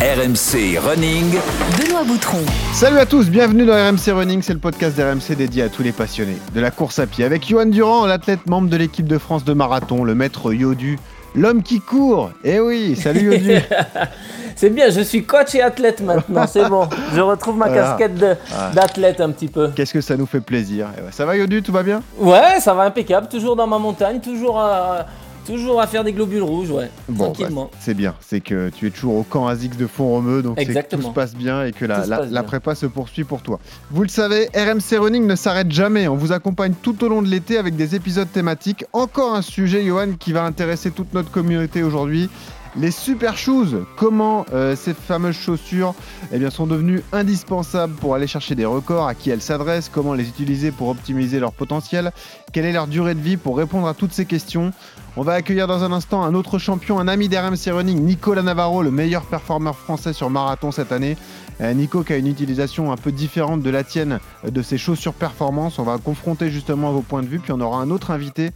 RMC Running. Benoît Boutron. Salut à tous, bienvenue dans RMC Running, c'est le podcast d'RMC dédié à tous les passionnés de la course à pied. Avec Johan Durand, l'athlète membre de l'équipe de France de marathon, le maître Yodu, l'homme qui court. Eh oui, salut Yodu. C'est bien, je suis coach et athlète maintenant, c'est bon. Je retrouve ma Voilà. casquette de- d'athlète un petit peu. Qu'est-ce que ça nous fait plaisir. Eh Ça va Yodu, tout va bien? Ouais, ça va impeccable, toujours dans ma montagne, toujours à, toujours à faire des globules rouges, ouais, Bon, tranquillement. bah, c'est bien, c'est que tu es toujours au camp Azix de Font-Romeu, donc que tout se passe bien et que la, bien. prépa se poursuit pour toi. Vous le savez, RMC Running ne s'arrête jamais. On vous accompagne tout au long de l'été avec des épisodes thématiques. Encore un sujet, Johan, qui va intéresser toute notre communauté aujourd'hui. Les super shoes, comment euh, ces fameuses chaussures eh bien, sont devenues indispensables pour aller chercher des records, à qui elles s'adressent, comment les utiliser pour optimiser leur potentiel, quelle est leur durée de vie? Pour répondre à toutes ces questions. On va accueillir dans un instant un autre champion, un ami d'RMC Running, Nicolas Navarro, le meilleur performeur français sur marathon cette année. Euh, Nico qui a une utilisation un peu différente de la tienne euh, de ses chaussures performance. On va confronter justement vos points de vue. Puis on aura un autre invité,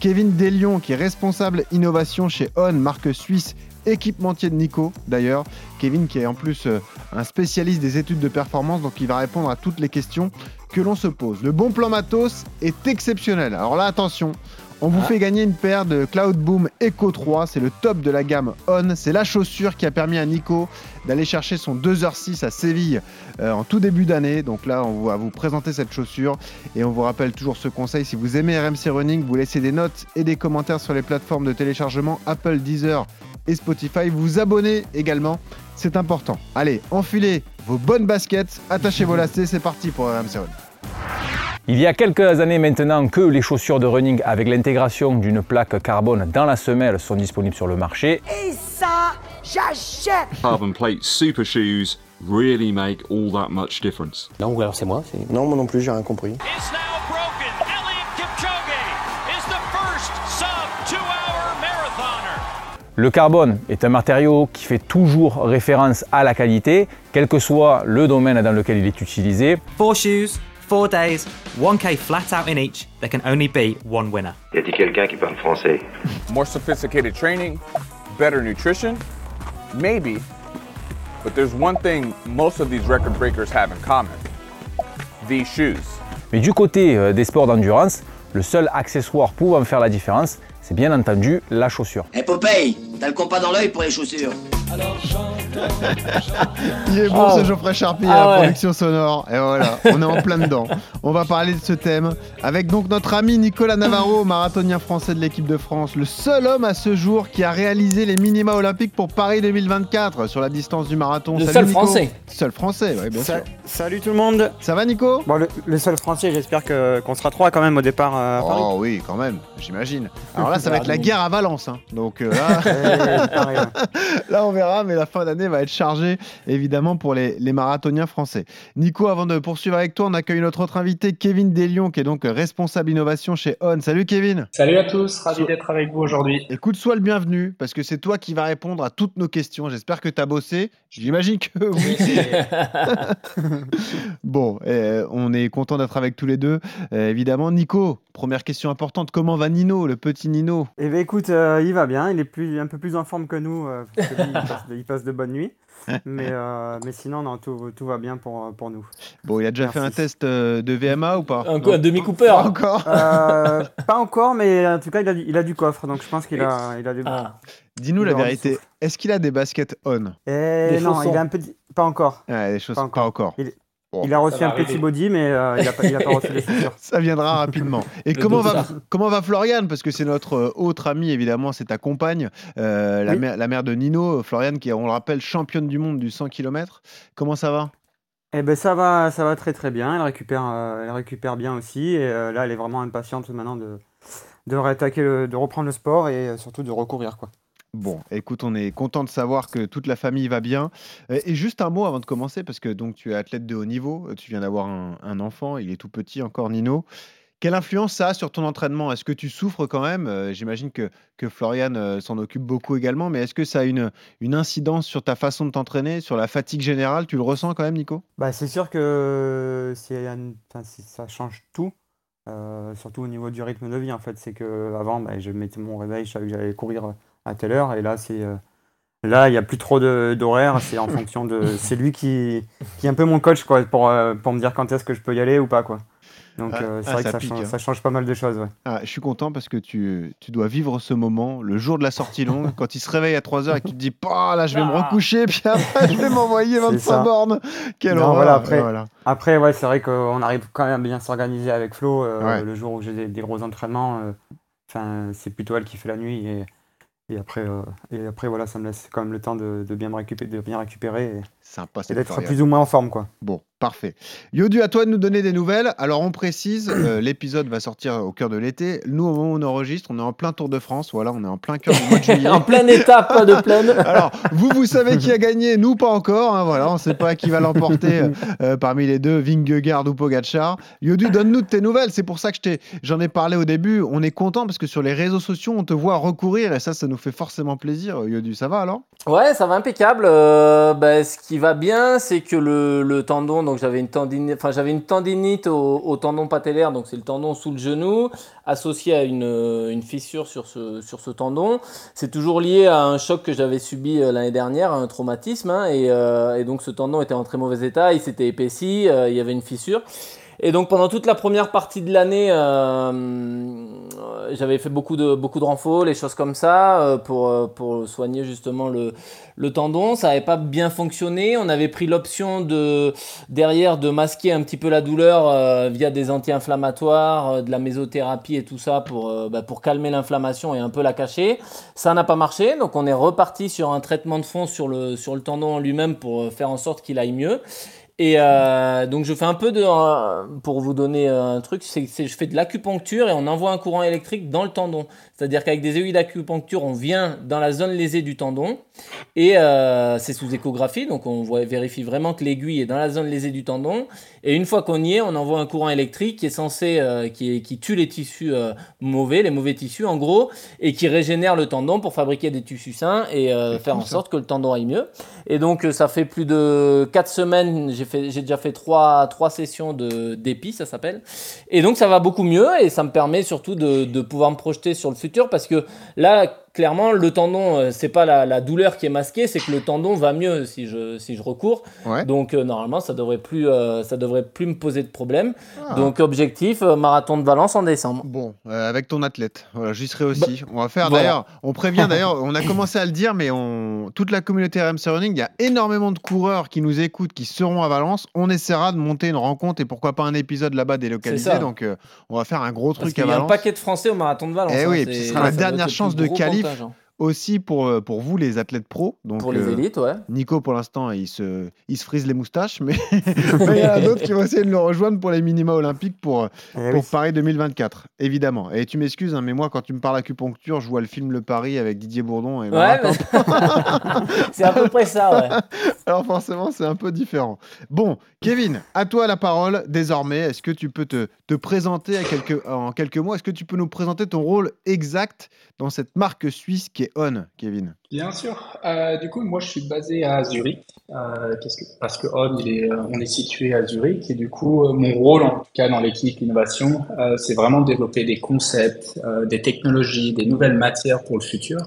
Kevin Delion, qui est responsable innovation chez On, marque suisse, équipementier de Nico d'ailleurs. Kevin qui est en plus euh, un spécialiste des études de performance, donc il va répondre à toutes les questions que l'on se pose. Le bon plan matos est exceptionnel. Alors là, attention, on vous Ah. fait gagner une paire de Cloud Boom Echo 3, c'est le top de la gamme On, c'est la chaussure qui a permis à Nico d'aller chercher son 2h06 à Séville euh, en tout début d'année. Donc là, on va vous présenter cette chaussure et on vous rappelle toujours ce conseil, si vous aimez RMC Running, vous laissez des notes et des commentaires sur les plateformes de téléchargement Apple, Deezer et Spotify. Vous vous abonnez également, c'est important. Allez, enfilez vos bonnes baskets, attachez vos lacets, c'est parti pour RMC Running. Il y a quelques années maintenant que les chaussures de running avec l'intégration d'une plaque carbone dans la semelle sont disponibles sur le marché. Et ça, j'achète carbon plate super shoes really make all that much difference. Non, ou alors c'est moi. c'est- Non, moi non plus, j'ai rien compris. is now broken. Elliot Kipchoge is the first sub two-hour marathoner. Le carbone est un matériau qui fait toujours référence à la qualité, quel que soit le domaine dans lequel il est utilisé. Four shoes, four days, 1k flat out in each. There can only be one winner. Y a-t-il quelqu'un qui parle français More sophisticated training, better nutrition? Maybe. But there's one thing most of these record breakers have in common these shoes. Mais du côté euh, des sports d'endurance, le seul accessoire pouvant faire la différence, c'est bien entendu la chaussure. Eh Popeye, t'as le compas dans l'œil pour les chaussures Il est bon ce Geoffrey Charpie à Ah la ouais. production sonore. Et voilà, on est en plein dedans. On va parler de ce thème avec donc notre ami Nicolas Navarro, marathonien français de l'équipe de France, le seul homme à ce jour qui a réalisé les minima olympiques pour Paris 2024 sur la distance du marathon. Le Salut, seul Nico. Français. Seul français, oui, bien sûr. Sa- Salut tout le monde. Ça va Nico? Bon, le, le seul français, j'espère que- qu'on sera trois quand même au départ euh, à Paris. Oh oui, quand même, j'imagine. Alors là, ça va être la guerre à Valence. hein. Donc euh, là, pareil, là, on verra, mais la fin d'année va être chargée, évidemment, pour les, les marathoniens français. Nico, avant de poursuivre avec toi, on accueille notre autre invité, Kevin Delion, qui est donc responsable innovation chez On. Salut Kevin Salut à tous, ravi d'être avec vous aujourd'hui. Écoute, sois le bienvenu, parce que c'est toi qui vas répondre à toutes nos questions. J'espère que tu as bossé. J'imagine que oui. bon, euh, on est content d'être avec tous les deux, euh, évidemment. Nico, première question importante, comment va Nino, le petit Nino? Eh ben écoute, euh, il va bien, il est plus, un peu plus en forme que nous, euh, parce que lui, il, passe, il passe de bonnes nuits. Mais, euh, mais sinon, non, tout, tout va bien pour, pour nous. Bon, il a déjà Merci. fait un test euh, de VMA ou pas? Un, coup, un Demi Cooper. Pas encore. Euh, pas encore, mais en tout cas, il a, du- il a du coffre, donc je pense qu'il a, il a du... Ah, Dis-nous la vérité. Est-ce qu'il a des baskets on? Eh Des non, chaussons. il a un petit... Pas encore. Ah, Des choses Pas pas encore. encore. Il- Bon. il a reçu un petit body, mais euh, il n'a pas, reçu les chaussures. Ça viendra rapidement. Et comment va, comment va Floriane Parce que c'est notre euh, autre amie, évidemment, c'est ta compagne, euh, la, Oui. mère, la mère de Nino, Floriane, qui est, on le rappelle, championne du monde du 100 km. Comment ça va? Eh ben ça va, ça va très très bien. Elle récupère, euh, elle récupère bien aussi. Et euh, là, elle est vraiment impatiente maintenant de, de réattaquer, le- de reprendre le sport et euh, surtout de recourir quoi. Bon, écoute, on est content de savoir que toute la famille va bien. Euh, Et juste un mot avant de commencer, parce que donc tu es athlète de haut niveau, euh, tu viens d'avoir un, enfant, il est tout petit encore, Nino. Quelle influence ça a sur ton entraînement? Est-ce que tu souffres quand même? Euh, J'imagine que, que Florian s'en occupe beaucoup également, mais est-ce que ça a une, une incidence sur ta façon de t'entraîner, sur la fatigue générale? Tu le ressens quand même, Nico? Bah, c'est sûr que c'est- ça change tout, surtout au niveau du rythme de vie en fait. C'est que avant, bah, je mettais mon réveil, je savais que j'allais courir à telle heure, et là, c'est euh, Là, il n'y a plus trop d'horaire, c'est en fonction de. C'est lui qui, qui est un peu mon coach quoi, pour, euh, pour me dire quand est-ce que je peux y aller ou pas. Quoi. Donc Ah, euh, c'est ah, vrai ça que ça pique, change, hein. ça change pas mal de choses. Ouais. Ah, je suis content parce que tu, tu dois vivre ce moment, le jour de la sortie longue, quand il se réveille à 3h et que tu te dis, Bah, là, je vais me recoucher, puis après, je vais m'envoyer 25 ça. bornes. Quelle Non, horreur. voilà, après, voilà. après ouais, c'est vrai qu'on arrive quand même à bien s'organiser avec Flo. euh, Ouais. Le jour où j'ai des, des gros entraînements, euh, c'est plutôt elle qui fait la nuit. Et, et, après, euh, et après, voilà, ça me laisse quand même le temps de, bien, me récupérer, de bien récupérer Sympa, et c'est d'être plus ou moins en forme. Quoi. Bon, parfait. Yodu, à toi de nous donner des nouvelles. Alors, on précise, euh, l'épisode va sortir au cœur de l'été. Nous, au moment où on enregistre, on est en plein Tour de France. Voilà, on est en plein cœur du mois de juillet. en pleine étape de plaine. Alors, vous, vous savez qui a gagné, nous pas encore. hein, voilà, on ne sait pas qui va l'emporter euh, euh, parmi les deux, Vingegaard ou Pogacar. Yodu, donne-nous de tes nouvelles. C'est pour ça que j'en ai parlé au début. On est content parce que sur les réseaux sociaux, on te voit recourir et ça, ça nous fait forcément plaisir. Yodu, ça va alors? Ouais, ça va impeccable. Euh, bah, ce qui va bien, c'est que le, tendon, donc j'avais une tendinite, enfin j'avais une tendinite au, tendon patellaire, donc c'est le tendon sous le genou, associé à une, euh, une fissure sur ce, sur ce tendon. C'est toujours lié à un choc que j'avais subi euh, l'année dernière, un traumatisme, hein, et, euh, et donc ce tendon était en très mauvais état, il s'était épaissi, il y avait une fissure. Et donc pendant toute la première partie de l'année, euh, j'avais fait beaucoup de, beaucoup de renforts, les choses comme ça, euh, pour, euh, pour soigner justement le, le tendon. Ça n'avait pas bien fonctionné. On avait pris l'option de derrière de masquer un petit peu la douleur via des anti-inflammatoires, de la mésothérapie et tout ça pour, bah, pour calmer l'inflammation et un peu la cacher. Ça n'a pas marché, donc on est reparti sur un traitement de fond sur le, sur le tendon en lui-même pour faire en sorte qu'il aille mieux. Et euh, donc je fais un peu de, euh, pour vous donner euh, un truc, c'est je fais de l'acupuncture et on envoie un courant électrique dans le tendon. C'est-à-dire qu'avec des aiguilles d'acupuncture, on vient dans la zone lésée du tendon et euh, c'est sous échographie, donc on voit, vérifie vraiment que l'aiguille est dans la zone lésée du tendon. Et une fois qu'on y est, on envoie un courant électrique qui est censé, qui, est- qui tue les tissus mauvais, les mauvais tissus en gros, et qui régénère le tendon pour fabriquer des tissus sains et faire en sorte que le tendon aille mieux. Et donc ça fait plus de 4 semaines, j'ai j'ai déjà fait 3, trois sessions de d'épi, ça s'appelle. Et donc ça va beaucoup mieux et ça me permet surtout de, de pouvoir me projeter sur le futur parce que là, clairement, le tendon, euh, c'est pas la, la douleur qui est masquée, c'est que le tendon va mieux si je, si je recours. Ouais. Donc euh, normalement, ça devrait plus, euh, ça devrait plus me poser de problème. Ah. Donc objectif, euh, marathon de Valence en décembre. Bon, avec ton athlète. Voilà, j'y serai aussi. on va faire voilà. d'ailleurs, on prévient d'ailleurs, on a commencé à le dire, mais on, toute la communauté RMC Running, il y a énormément de coureurs qui nous écoutent, qui seront à Valence. On essaiera de monter une rencontre et pourquoi pas un épisode là-bas délocalisé. Donc, on va faire un gros Parce truc à y a un Valence. paquet de Français au marathon de Valence. Eh hein, oui, et c'est- puis ce sera la dernière chance de qualif comptage, hein. Aussi pour, euh, pour vous, les athlètes pros. Donc, Pour les euh, élites, ouais. Nico, pour l'instant, il se, il se frise les moustaches, mais mais il y en a d'autres qui vont essayer de le rejoindre pour les minima olympiques pour, euh, Eh pour oui. Paris 2024, évidemment. Et tu m'excuses, hein, mais moi, quand tu me parles acupuncture, je vois le film Le Paris avec Didier Bourdon et Ouais, Marathon. c'est à peu près ça, ouais. Alors forcément, c'est un peu différent. Bon, Kevin, à toi la parole désormais. Est-ce que tu peux te, te présenter à quelques, en quelques mots? Est-ce que tu peux nous présenter ton rôle exact dans cette marque suisse qui est On, Kevin? Bien sûr. Euh, du coup, moi, je suis basé à Zurich, euh, que- parce que On, il est, euh, on est situé à Zurich, et du coup, mon rôle, en tout cas dans l'équipe innovation, euh, c'est vraiment de développer des concepts, des technologies, des nouvelles matières pour le futur.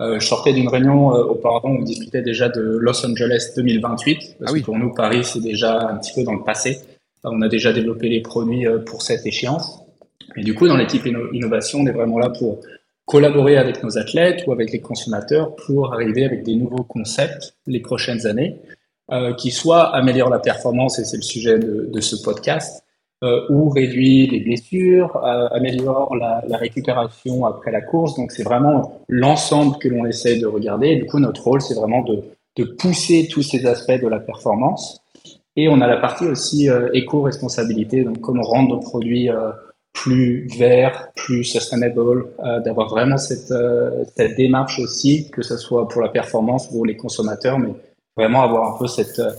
Je sortais d'une réunion auparavant où on discutait déjà de Los Angeles 2028, parce Ah oui. que pour nous, Paris, c'est déjà un petit peu dans le passé. On a déjà développé les produits pour cette échéance. Et du coup, dans l'équipe inno- innovation, on est vraiment là pour collaborer avec nos athlètes ou avec les consommateurs pour arriver avec des nouveaux concepts les prochaines années euh, qui soit améliorent la performance, et c'est le sujet de, de ce podcast, euh, ou réduit les blessures, euh, améliore la, la récupération après la course. Donc c'est vraiment l'ensemble que l'on essaie de regarder. Et du coup, notre rôle, c'est vraiment de, de pousser tous ces aspects de la performance. Et on a la partie aussi euh, éco-responsabilité, donc comment rendre nos produits euh, plus verts, plus sustainable, euh, d'avoir vraiment cette, euh, cette démarche aussi, que ce soit pour la performance ou les consommateurs, mais vraiment avoir un peu cette, euh,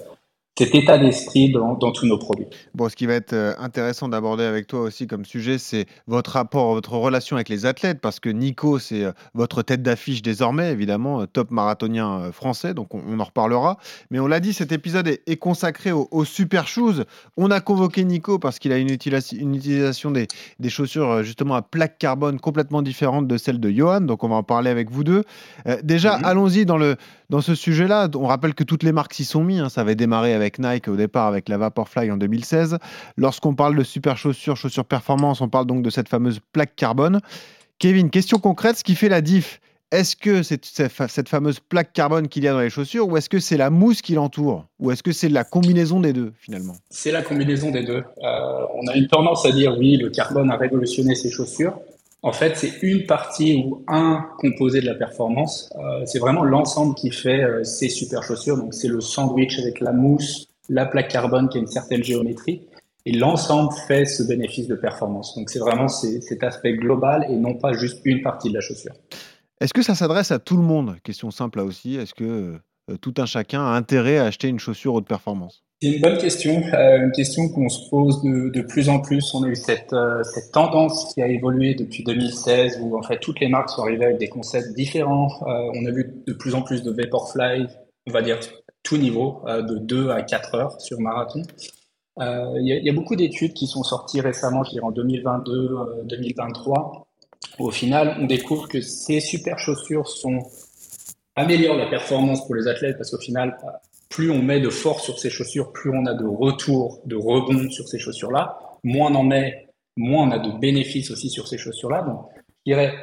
cet état d'esprit dans, dans tous nos produits. Bon, ce qui va être euh, intéressant d'aborder avec toi aussi comme sujet, c'est votre rapport, votre relation avec les athlètes, parce que Nico, c'est euh, votre tête d'affiche désormais, évidemment, euh, top marathonien français, donc on, on en reparlera. Mais on l'a dit, cet épisode est, est consacré aux, aux super shoes. On a convoqué Nico parce qu'il a une, utilisa- une utilisation des, des chaussures justement à plaque carbone complètement différente de celle de Johan, donc on va en parler avec vous deux. Euh, déjà, allons-y dans le, dans ce sujet-là, on rappelle que toutes les marques s'y sont mis. hein. Ça avait démarré avec Nike au départ, avec la Vaporfly en 2016. Lorsqu'on parle de super chaussures, chaussures performance, on parle donc de cette fameuse plaque carbone. Kevin, question concrète, ce qui fait la diff, est-ce que c'est cette fa- cette fameuse plaque carbone qu'il y a dans les chaussures ou est-ce que c'est la mousse qui l'entoure Ou est-ce que c'est la combinaison des deux finalement? C'est la combinaison des deux. Euh, on a une tendance à dire oui, le carbone a révolutionné ses chaussures. En fait, c'est une partie ou un composé de la performance. Euh, c'est vraiment l'ensemble qui fait euh, ces super chaussures. Donc, c'est le sandwich avec la mousse, la plaque carbone qui a une certaine géométrie. Et l'ensemble fait ce bénéfice de performance. Donc, c'est vraiment cet aspect global et non pas juste une partie de la chaussure. Est-ce que ça s'adresse à tout le monde? Question simple là aussi. Est-ce que euh, tout un chacun a intérêt à acheter une chaussure haute performance? C'est une bonne question, euh, une question qu'on se pose de, de plus en plus. On a eu cette, euh, cette tendance qui a évolué depuis 2016 où en fait toutes les marques sont arrivées avec des concepts différents. Euh, on a vu de plus en plus de Vaporfly, on va dire tout niveau, de 2 à 4 heures sur marathon. Il y, a- beaucoup d'études qui sont sorties récemment, je dirais en 2022, euh, 2023. Au final, on découvre que ces super chaussures améliorent la performance pour les athlètes parce qu'au final, plus on met de force sur ces chaussures, plus on a de retour, de rebond sur ces chaussures-là. Moins on en met, moins on a de bénéfices aussi sur ces chaussures-là. Donc, je dirais,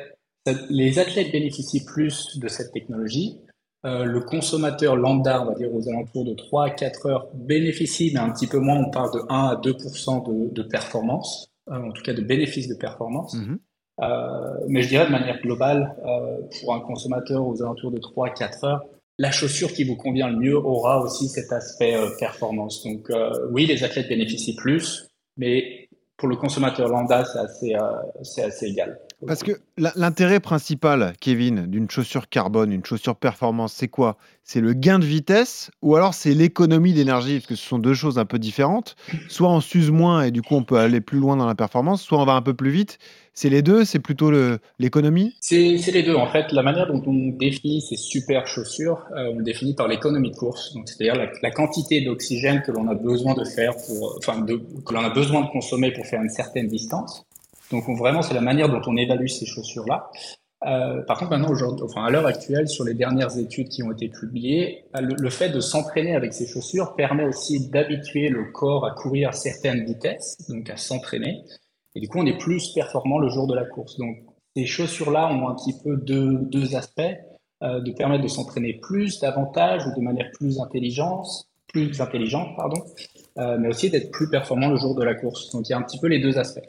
les athlètes bénéficient plus de cette technologie. Euh, le consommateur lambda, on va dire aux alentours de 3 à 4 heures, bénéficie, mais un petit peu moins, on parle de 1 à 2 de, de performance, euh, en tout cas de bénéfices de performance. Euh, mais je dirais de manière globale, pour un consommateur aux alentours de 3 à 4 heures, la chaussure qui vous convient le mieux aura aussi cet aspect euh, performance. Donc euh, oui, les athlètes bénéficient plus, mais pour le consommateur lambda, c'est assez, euh, c'est assez égal. Parce que l'intérêt principal, Kevin, d'une chaussure carbone, une chaussure performance, c'est quoi? C'est le gain de vitesse ou alors c'est l'économie d'énergie Parce que ce sont deux choses un peu différentes. Soit on s'use moins et du coup on peut aller plus loin dans la performance, soit on va un peu plus vite. C'est les deux C'est plutôt l'économie? C'est les deux. En fait, la manière dont on définit ces super chaussures, euh, on le définit par l'économie de course. C'est-à-dire la, quantité d'oxygène que l'on a besoin de faire pour, enfin, que l'on a besoin de consommer pour faire une certaine distance. Donc, on- vraiment, c'est la manière dont on évalue ces chaussures-là. Euh, par contre, maintenant, aujourd'hui, enfin, à l'heure actuelle, sur les dernières études qui ont été publiées, euh, le, fait de s'entraîner avec ces chaussures permet aussi d'habituer le corps à courir à certaines vitesses, donc à s'entraîner. Et du coup, on est plus performant le jour de la course. Donc, ces chaussures-là ont un petit peu deux, deux aspects, euh, de permettre de s'entraîner plus, davantage ou de manière plus intelligente, plus intelligente, pardon, euh, mais aussi d'être plus performant le jour de la course. Donc, il y a un petit peu les deux aspects.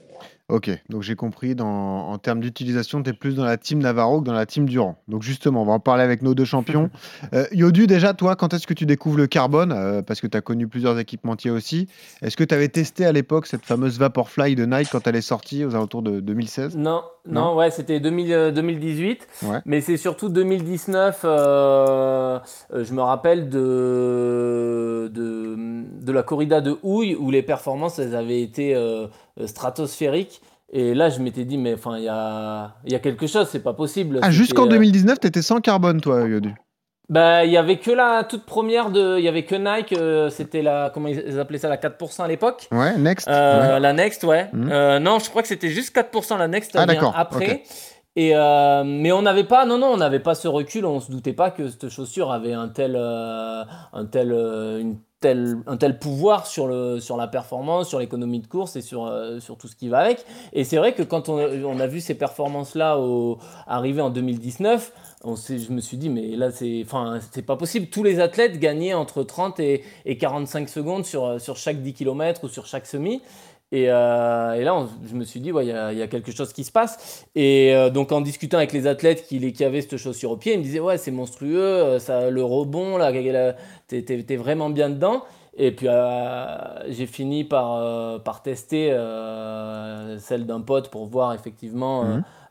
Ok, donc j'ai compris, dans, en termes d'utilisation, tu es plus dans la team Navarro que dans la team Durand. Donc justement, on va en parler avec nos deux champions. Euh, Yodu, déjà, toi, quand est-ce que tu découvres le carbone Euh, Parce que tu as connu plusieurs équipementiers aussi. Est-ce que tu avais testé à l'époque cette fameuse Vaporfly de Nike quand elle est sortie aux alentours de 2016 Non, non, Non ouais, c'était 2000, euh, 2018, Ouais. mais c'est surtout 2019. euh, euh, je me rappelle de, de, de la corrida de Houille où les performances elles avaient été euh, stratosphériques. Et là, je m'étais dit, mais enfin, il y a, y a quelque chose, c'est pas possible. Ah, jusqu'en euh, 2019, tu étais sans carbone, toi, Yodu bah, il y avait que la toute première de, il y avait que Nike, euh, c'était la, comment ils appelaient ça, la 4% à l'époque. Ouais, Next Euh, ouais. La Next, ouais. Mhm. Euh, non, je crois que c'était juste 4% la Next Ah, d'accord, après. Et euh, mais on n'avait pas, non, non, on n'avait pas ce recul, on se doutait pas que cette chaussure avait un tel, euh, un tel, euh, une un tel pouvoir sur, le, sur la performance, sur l'économie de course et sur, euh, sur tout ce qui va avec. Et c'est vrai que quand on, on a vu ces performances-là arriver en 2019, on je me suis dit, mais là, c'est pas possible. Tous les athlètes gagnaient entre 30 et, et 45 secondes sur, sur chaque 10 km ou sur chaque semi. Et, euh, et là, on- je me suis dit, ouais, il y, a- il y a quelque chose qui se passe. Et euh, donc, en discutant avec les athlètes qui, avaient cette chaussure au pied, ils me disaient, ouais, c'est monstrueux, euh, ça, le rebond, là, t'es, t'es- t'es vraiment bien dedans. Et puis, euh, j'ai fini par, euh, par tester euh, celle d'un pote pour voir effectivement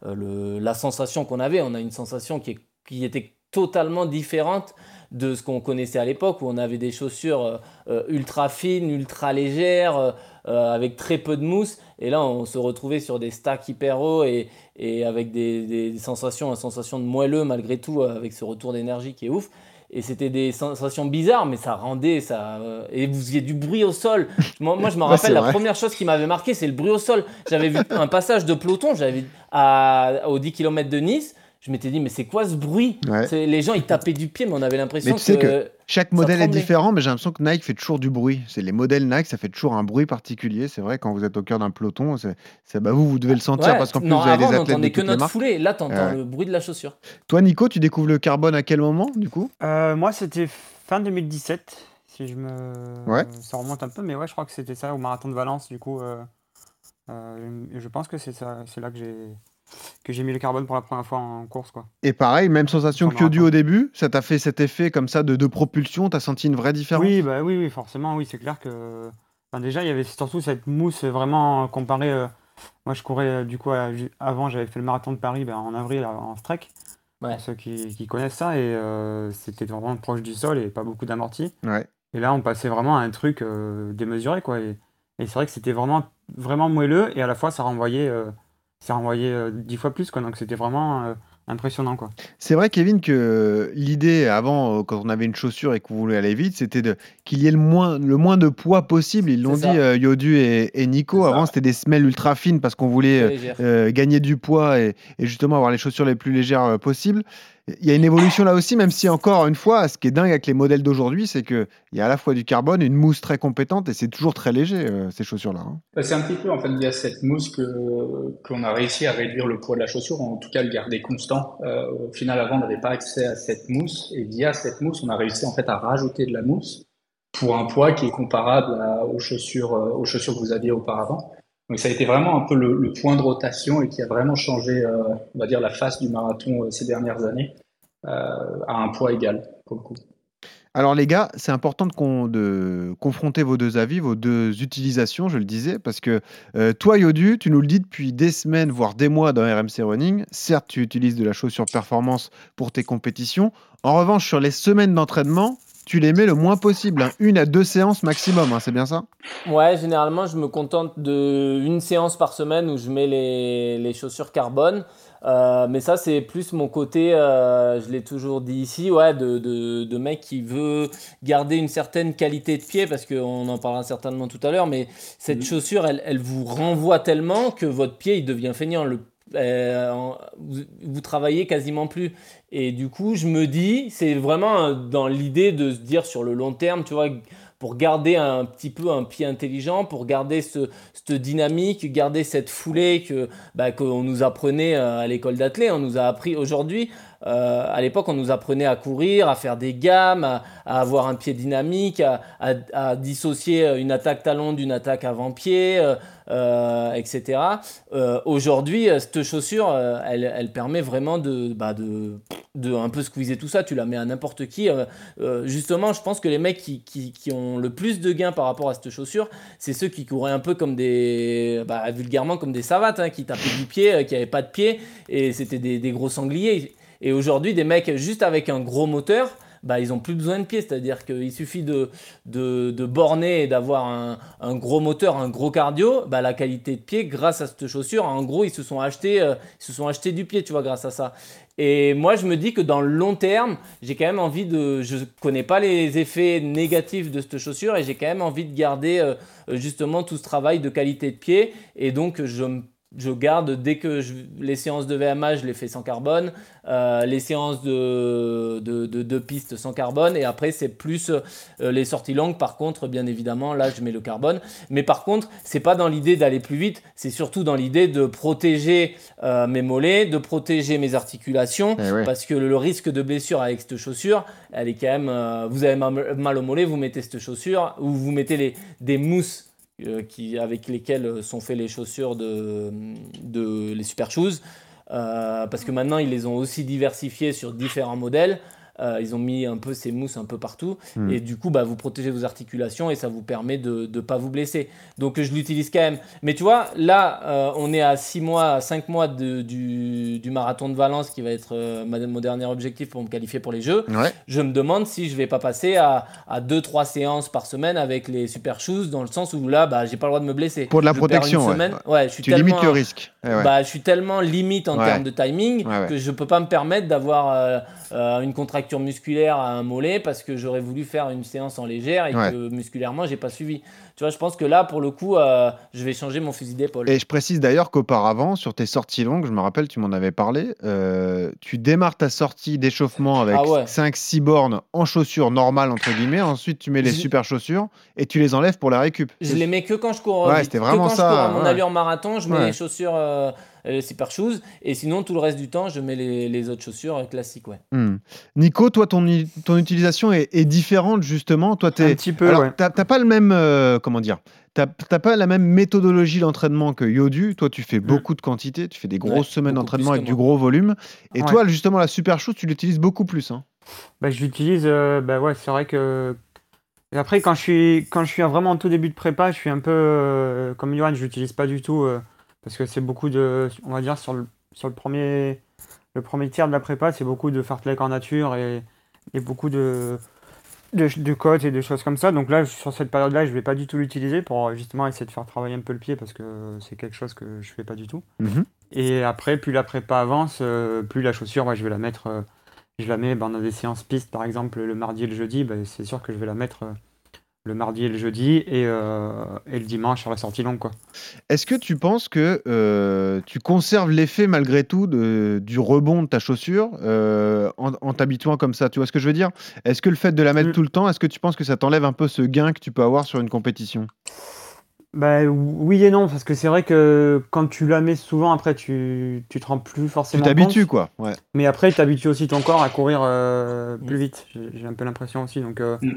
le- la sensation qu'on avait. On a une sensation qui, est- qui était totalement différente de ce qu'on connaissait à l'époque où on avait des chaussures euh, euh, ultra fines, ultra légères, euh, avec très peu de mousse. Et là, on se retrouvait sur des stacks hyper hauts et, et avec des, des- des sensations, une sensation de moelleux malgré tout, avec ce retour d'énergie qui est ouf. Et c'était des sensations bizarres, mais ça rendait ça. et vous faisiez du bruit au sol. Moi, moi je me rappelle, la vrai. première chose qui m'avait marqué, c'est le bruit au sol. J'avais vu un passage de peloton, j'avais à, aux 10 km de Nice. Je m'étais dit, mais c'est quoi ce bruit Ouais. Les gens, ils tapaient du pied, mais on avait l'impression Mais tu sais que chaque modèle est différent, mais j'ai l'impression que Nike fait toujours du bruit. C'est les modèles Nike, ça fait toujours un bruit particulier. C'est vrai, quand vous êtes au cœur d'un peloton, c'est, bah, vous, vous devez le sentir Ouais, parce qu'en plus, non, vous avez avant, des on athlètes de n'entendait que notre foulée. Là, t'entends Ouais. le bruit de la chaussure. Toi, Nico, tu découvres le carbone à quel moment, du coup? Euh, moi, c'était fin 2017, si je me... Ouais. Ça remonte un peu, mais ouais, je crois que c'était ça, au Marathon de Valence, du coup. euh, euh, je pense que c'est ça, c'est là que j'ai que j'ai mis le carbone pour la première fois en course, quoi. Et pareil, même sensation que du au début, ça t'a fait cet effet comme ça de, de propulsion, t'as senti une vraie différence? Oui, bah oui, oui, forcément, oui, c'est clair que. enfin, déjà, il y avait surtout cette mousse vraiment comparée. euh, Moi, je courais euh, du coup à- avant, j'avais fait le marathon de Paris ben, en avril euh, en streak. Ouais. Pour ceux qui, qui connaissent ça, et euh, c'était vraiment proche du sol et pas beaucoup d'amorti. Ouais. Et là, on passait vraiment à un truc euh, démesuré, quoi. Et, et c'est vrai que c'était vraiment, vraiment moelleux, et à la fois, ça renvoyait, euh, ça renvoyait euh, dix fois plus, quoi. Donc c'était vraiment euh, impressionnant, quoi. C'est vrai, Kevin, que l'idée avant, euh, quand on avait une chaussure et qu'on voulait aller vite, c'était de qu'il y ait le moins, le moins de poids possible. Ils l'ont dit, euh, Yodu et, et Nico. Avant, c'était des semelles ultra fines parce qu'on voulait euh, gagner du poids et, et justement avoir les chaussures les plus légères euh, possibles. Il y a une évolution là aussi, même si encore une fois, ce qui est dingue avec les modèles d'aujourd'hui, c'est qu'il y a à la fois du carbone, une mousse très compétente et c'est toujours très léger, euh, ces chaussures-là. hein. Bah, C'est un petit peu en fait via cette mousse qu'on a réussi à réduire le poids de la chaussure, en tout cas le garder constant. Euh, au final, avant, on n'avait pas accès à cette mousse, et via cette mousse, on a réussi en fait à rajouter de la mousse pour un poids qui est comparable aux chaussures, euh, aux chaussures que vous aviez auparavant. Donc ça a été vraiment un peu le, point de rotation et qui a vraiment changé, euh, on va dire, la face du marathon euh, ces dernières années euh, à un poids égal pour le coup. Alors les gars, c'est important de, con- de confronter vos deux avis, vos deux utilisations, je le disais, parce que toi, Yodu, tu nous le dis depuis des semaines, voire des mois dans RMC Running. Certes, tu utilises de la chaussure performance pour tes compétitions. En revanche, sur les semaines d'entraînement, tu les mets le moins possible, hein. une à deux séances maximum, hein, c'est bien ça? Ouais, généralement, je me contente de une séance par semaine où je mets les, les chaussures carbone. Euh, mais ça, c'est plus mon côté, euh, je l'ai toujours dit ici, ouais, de, de, de mec qui veut garder une certaine qualité de pied, parce qu'on en parlera certainement tout à l'heure, mais cette chaussure, elle, elle vous renvoie tellement que votre pied, il devient feignant. Le, euh, vous, travaillez quasiment plus. Et du coup, je me dis, c'est vraiment euh, dans l'idée de se dire sur le long terme, tu vois, pour garder un petit peu un pied intelligent, pour garder ce, cette dynamique, garder cette foulée que bah, qu'on nous apprenait euh, à l'école d'athlètes. On nous a appris aujourd'hui. Euh, à l'époque, on nous apprenait à courir, à faire des gammes, à, avoir un pied dynamique, à, dissocier une attaque talon d'une attaque avant-pied, euh, euh, etc. Euh, aujourd'hui, cette chaussure, elle, permet vraiment de, bah, de, un peu squeezer tout ça. Tu la mets à n'importe qui. Justement, je pense que les mecs qui, ont le plus de gains par rapport à cette chaussure, c'est ceux qui couraient un peu comme des, bah, vulgairement comme des savates, hein, qui tapaient du pied, qui n'avaient pas de pied, et c'était des gros sangliers. Et aujourd'hui, des mecs juste avec un gros moteur, bah, ils ont plus besoin de pied, c'est-à-dire qu'il suffit de, de, de borner et d'avoir un, un gros moteur, un gros cardio, bah, la qualité de pied, grâce à cette chaussure, en gros, ils se sont achetés, euh, ils se sont achetés du pied, tu vois, grâce à ça. Et moi, je me dis que dans le long terme, j'ai quand même envie de. Je connais pas les effets négatifs de cette chaussure et j'ai quand même envie de garder euh, justement tout ce travail de qualité de pied. Et donc, je me je garde dès que je, les séances de VMA, je les fais sans carbone, euh, les séances de, de, de, de pistes sans carbone, et après c'est plus euh, les sorties longues. Par contre, bien évidemment, là je mets le carbone. Mais par contre, c'est pas dans l'idée d'aller plus vite, c'est surtout dans l'idée de protéger euh, mes mollets, de protéger mes articulations, Eh parce que le risque de blessure avec cette chaussure, elle est quand même. vous avez mal mal au mollet, vous mettez cette chaussure, ou vous mettez les, des mousses qui, avec lesquelles sont faites les chaussures de, de les super shoes. Euh, parce que maintenant ils les ont aussi diversifiés sur différents modèles. Euh, ils ont mis un peu ces mousses un peu partout Hmm. et du coup bah, vous protégez vos articulations et ça vous permet de ne pas vous blesser. Donc je l'utilise quand même. Mais tu vois, là euh, on est à 6 mois, 5 mois de- du, du marathon de Valence qui va être euh, mon dernier objectif pour me qualifier pour les Jeux. Ouais. Je me demande si je vais pas passer à, à 2-3 séances par semaine avec les super shoes dans le sens où là bah, j'ai pas le droit de me blesser. Pour de la Je perds une protection, ouais. semaine. Ouais, je suis Tu limites le risque. Eh ouais. bah, je suis tellement limite en Ouais. termes de timing Ouais, que je peux pas me permettre d'avoir euh, euh, une contracture musculaire à un mollet parce que j'aurais voulu faire une séance en légère et que musculairement j'ai pas suivi. Tu vois, je pense que là pour le coup, euh, je vais changer mon fusil d'épaule. Et je précise d'ailleurs qu'auparavant, sur tes sorties longues, je me rappelle, tu m'en avais parlé, euh, tu démarres ta sortie d'échauffement avec Ah ouais. 5-6 bornes en chaussures normales, entre guillemets. Ensuite, tu mets les Je- super chaussures et tu les enlèves pour la récup. Je les mets que quand je cours. Ouais, vite. c'était Que vraiment quand ça, je cours à mon ouais. allure marathon, je mets les chaussures euh, les super shoes et sinon tout le reste du temps, je mets les, les autres chaussures euh, classiques. Ouais. Hmm. Nico, toi, ton, ton utilisation est, est différente justement. Toi, t'es- Un petit peu, Alors, ouais. t'as t'as pas le même, euh, comment dire, t'as t'as pas la même méthodologie d'entraînement que Yodu. Toi, tu fais beaucoup de quantité, tu fais des grosses Ouais, semaines d'entraînement avec du gros volume. Et Ouais. toi, justement, la super chose, tu l'utilises beaucoup plus. hein. Bah, je l'utilise, euh, bah ouais, c'est vrai que. Après, quand je suis, quand je suis vraiment en tout début de prépa, je suis un peu euh, comme Johan, je l'utilise pas du tout euh, parce que c'est beaucoup de, on va dire sur le, sur le premier, le premier tiers de la prépa, c'est beaucoup de fartlek en nature et, et beaucoup de, de, de côtes et de choses comme ça. Donc là, sur cette période-là, je vais pas du tout l'utiliser pour justement essayer de faire travailler un peu le pied parce que c'est quelque chose que je fais pas du tout. Mhm. Et après, plus la prépa avance, euh, plus la chaussure, ouais, je vais la mettre. euh, je la mets ben, dans des séances pistes, par exemple, le mardi et le jeudi. ben, c'est sûr que je vais la mettre euh, le mardi et le jeudi et, euh, et le dimanche sur la sortie longue. Quoi. Est-ce que tu penses que euh, tu conserves l'effet malgré tout de- du rebond de ta chaussure euh, en, en t'habituant comme ça? Tu vois ce que je veux dire? Est-ce que le fait de la mettre Mm. tout le temps, est-ce que tu penses que ça t'enlève un peu ce gain que tu peux avoir sur une compétition? Bah, oui et non, parce que c'est vrai que quand tu la mets souvent, après, tu, tu te rends plus Tu forcément t'habitues, compte. quoi. Ouais. Mais après, tu habitues aussi ton corps à courir euh, plus vite. J'ai j'ai un peu l'impression aussi. Donc, euh, Mm.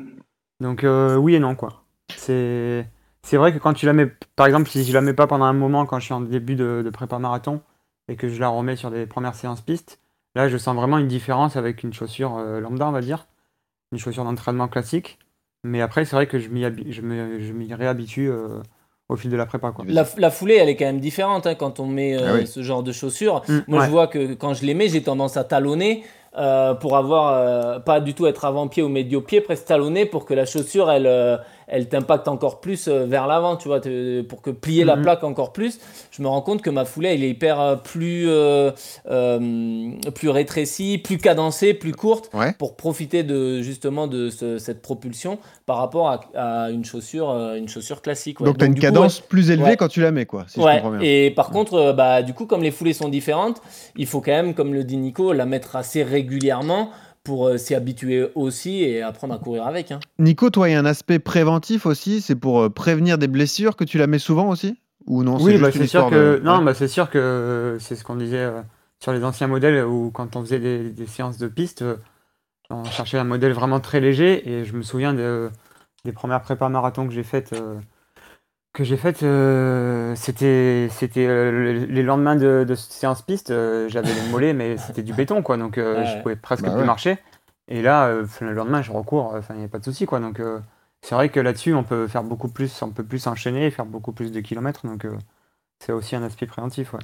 Donc euh, oui et non, quoi. C'est c'est vrai que quand tu la mets, par exemple, si je la mets pas pendant un moment quand je suis en début de, de prépa marathon et que je la remets sur des premières séances pistes, là, je sens vraiment une différence avec une chaussure euh, lambda, on va dire, une chaussure d'entraînement classique. Mais après, c'est vrai que je m'y je me- je m'y réhabitue euh, au fil de la prépa, quoi. La, la foulée, elle est quand même différente hein, quand on met euh, Ah oui. ce genre de chaussures. Mm, Moi, ouais. je vois que quand je les mets, j'ai tendance à talonner euh, pour avoir euh, pas du tout être avant-pied ou médio-pied, presque talonner pour que la chaussure, elle, euh, elle t'impacte encore plus euh, vers l'avant, tu vois, pour que plier la Mhm. plaque encore plus. Je me rends compte que ma foulée, elle est hyper euh, plus, euh, euh, plus rétrécie, plus cadencée, plus courte Ouais. pour profiter de justement de ce- cette propulsion par rapport à, à une chaussure, une chaussure classique. ouais. Donc, tu as une coup, cadence plus élevée ouais. quand tu la mets, quoi, si je comprends bien. et par contre, bah, du coup, comme les foulées sont différentes, il faut quand même, comme le dit Nico, la mettre assez régulièrement pour euh, s'y habituer aussi et apprendre à courir avec. hein. Nico, toi, il y a un aspect préventif aussi, c'est pour euh, prévenir des blessures que tu la mets souvent aussi? Ou non Oui, bah, une c'est sûr que Ouais. bah, c'est sûr que c'est ce qu'on disait euh, sur les anciens modèles où quand on faisait des, des séances de piste, euh, on cherchait un modèle vraiment très léger et je me souviens de- des premières prépas marathon que j'ai faites. euh, que j'ai faites, euh, c'était c'était euh, le- les lendemains de, de séance piste, euh, j'avais les mollets mais c'était du béton quoi, donc euh, Ouais. je pouvais presque Bah plus ouais. marcher. Et là, euh, le lendemain, je recours, enfin il n'y a pas de souci quoi, donc euh, c'est vrai que là-dessus, on peut faire beaucoup plus, on peut plus enchaîner et faire beaucoup plus de kilomètres, donc euh, c'est aussi un aspect préventif. Ouais.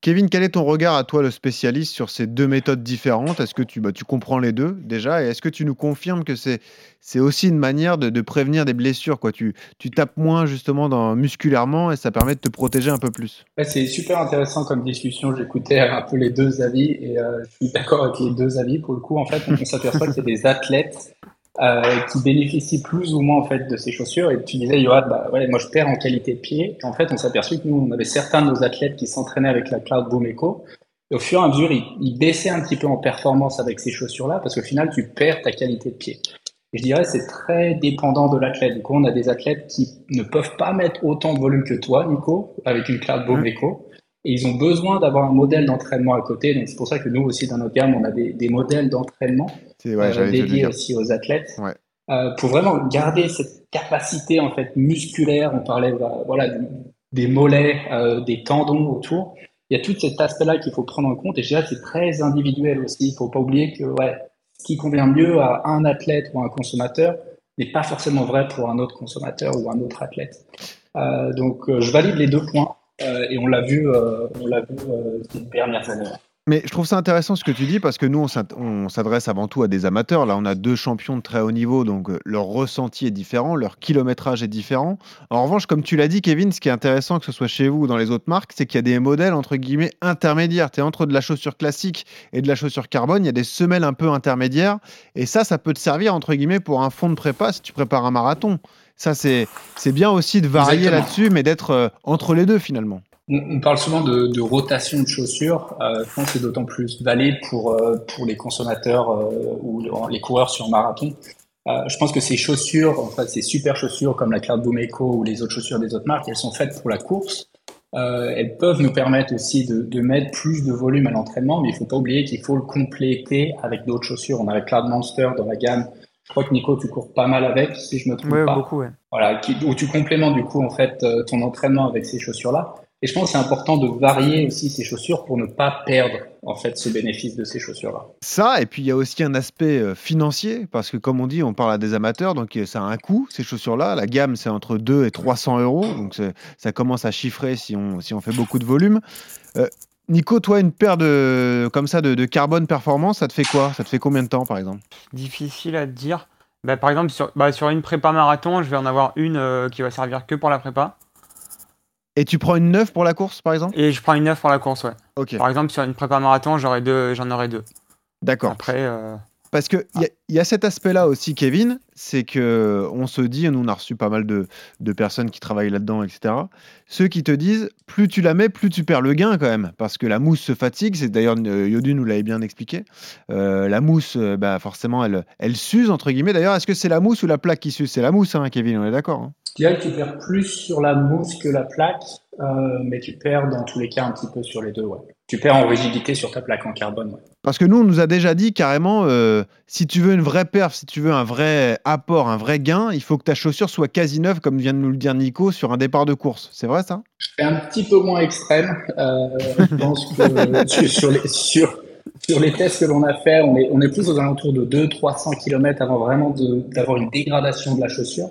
Kevin, quel est ton regard à toi, le spécialiste, sur ces deux méthodes différentes? Est-ce que tu, bah, tu comprends les deux déjà? Et est-ce que tu nous confirmes que c'est, c'est aussi une manière de, de prévenir des blessures quoi? Tu, tu tapes moins justement dans, musculairement et ça permet de te protéger un peu plus Ouais, c'est super intéressant comme discussion. J'écoutais un peu les deux avis et euh, je suis d'accord avec les deux avis. Pour le coup, en fait, on s'aperçoit que c'est des athlètes euh, qui bénéficient plus ou moins en fait de ces chaussures. Et tu disais, Yoann, bah ouais, moi je perds en qualité de pied. Et en fait, on s'est aperçu que nous, on avait certains de nos athlètes qui s'entraînaient avec la Cloud Boom Echo. Et au fur et à mesure, ils, ils baissaient un petit peu en performance avec ces chaussures-là parce qu'au final, tu perds ta qualité de pied. Et je dirais c'est très dépendant de l'athlète. Du coup, on a des athlètes qui ne peuvent pas mettre autant de volume que toi, Nico, avec une Cloud Boom Echo. Et ils ont besoin d'avoir un modèle d'entraînement à côté. Donc, c'est pour ça que nous aussi, dans notre gamme, on a des, des modèles d'entraînement ouais, euh, dédiés aussi aux athlètes. Ouais. Euh, pour vraiment garder cette capacité en fait musculaire, on parlait bah, voilà des mollets, euh, des tendons autour. Il y a tout cet aspect-là qu'il faut prendre en compte et je dirais que c'est très individuel aussi. Il faut pas oublier que ouais, ce qui convient mieux à un athlète ou à un consommateur n'est pas forcément vrai pour un autre consommateur ou un autre athlète. Euh, donc euh, je valide les deux points et on l'a vu, euh, on l'a vu euh, ces dernières années. Mais je trouve ça intéressant ce que tu dis parce que nous, on s'adresse avant tout à des amateurs. Là, on a deux champions de très haut niveau, donc euh, leur ressenti est différent, leur kilométrage est différent. En revanche, comme tu l'as dit, Kevin, ce qui est intéressant, que ce soit chez vous ou dans les autres marques, c'est qu'il y a des modèles entre guillemets intermédiaires. Tu es entre de la chaussure classique et de la chaussure carbone, il y a des semelles un peu intermédiaires. Et ça, ça peut te servir entre guillemets pour un fond de prépa si tu prépares un marathon. Ça, c'est c'est bien aussi de varier là-dessus, mais d'être euh, entre les deux finalement. On, parle souvent de, de rotation de chaussures. Euh, je pense que c'est d'autant plus valide pour, euh, pour les consommateurs euh, ou les coureurs sur marathon. Je pense que ces chaussures, en fait, ces super chaussures comme la Cloud Boom Echo ou les autres chaussures des autres marques, elles sont faites pour la course. Elles peuvent nous permettre aussi de, de mettre plus de volume à l'entraînement, mais il faut pas oublier qu'il faut le compléter avec d'autres chaussures. On a la Cloud Monster dans la gamme. Je crois que Nico, tu cours pas mal avec, si je me trompe Ouais, pas. beaucoup, ouais. Voilà, qui, où tu complémentes du coup en fait euh, ton entraînement avec ces chaussures-là. Et je pense que c'est important de varier aussi ces chaussures pour ne pas perdre en fait ce bénéfice de ces chaussures-là. Ça, et puis il y a aussi un aspect euh, financier, parce que comme on dit, on parle à des amateurs, donc euh, ça a un coût, ces chaussures-là. La gamme, c'est entre 2 et 300 euros, donc ça commence à chiffrer si on, si on fait beaucoup de volume. Euh, Nico, toi, une paire de, comme ça de, de carbone performance, ça te fait quoi? Ça te fait combien de temps, par exemple? Difficile à te dire. Bah, par exemple, sur, bah, sur une prépa marathon, je vais en avoir une euh, qui va servir que pour la prépa. Et tu prends une neuve pour la course, par exemple? Et je prends une neuve pour la course, ouais. Par exemple, sur une prépa marathon, deux, j'en aurai deux. D'accord. Après, euh, Parce qu'il y, a- il y a cet aspect-là aussi, Kevin, c'est que on se dit, nous on a reçu pas mal de, de personnes qui travaillent là-dedans, etc. Ceux qui te disent, plus tu la mets, plus tu perds le gain quand même, parce que la mousse se fatigue. C'est d'ailleurs euh, Yodu nous l'avait bien expliqué. Euh, la mousse, euh, bah, forcément, elle, elle s'use entre guillemets. D'ailleurs, est-ce que c'est la mousse ou la plaque qui s'use? C'est la mousse, hein, Kevin. On est d'accord. hein Je dirais que tu perds plus sur la mousse que la plaque, euh, mais tu perds dans tous les cas un petit peu sur les deux. Ouais. Tu perds en rigidité sur ta plaque en carbone. ouais. Parce que nous, on nous a déjà dit carrément, euh, si tu veux une vraie perf, si tu veux un vrai apport, un vrai gain, il faut que ta chaussure soit quasi neuve, comme vient de nous le dire Nico, sur un départ de course. C'est vrai ça? C'est un petit peu moins extrême. Euh, je pense que sur, sur les, sur, sur les tests que l'on a fait, on est, on est plus aux alentours de 200-300 km avant vraiment d'avoir une dégradation de la chaussure.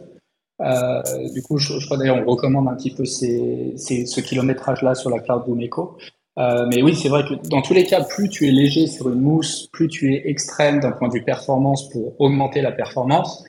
Euh, du coup, je, je crois d'ailleurs on recommande un petit peu ces, ces- ce kilométrage-là sur la Cloud Boom Echo. Euh, mais oui, c'est vrai que dans tous les cas, plus tu es léger sur une mousse, plus tu es extrême d'un point de vue performance pour augmenter la performance.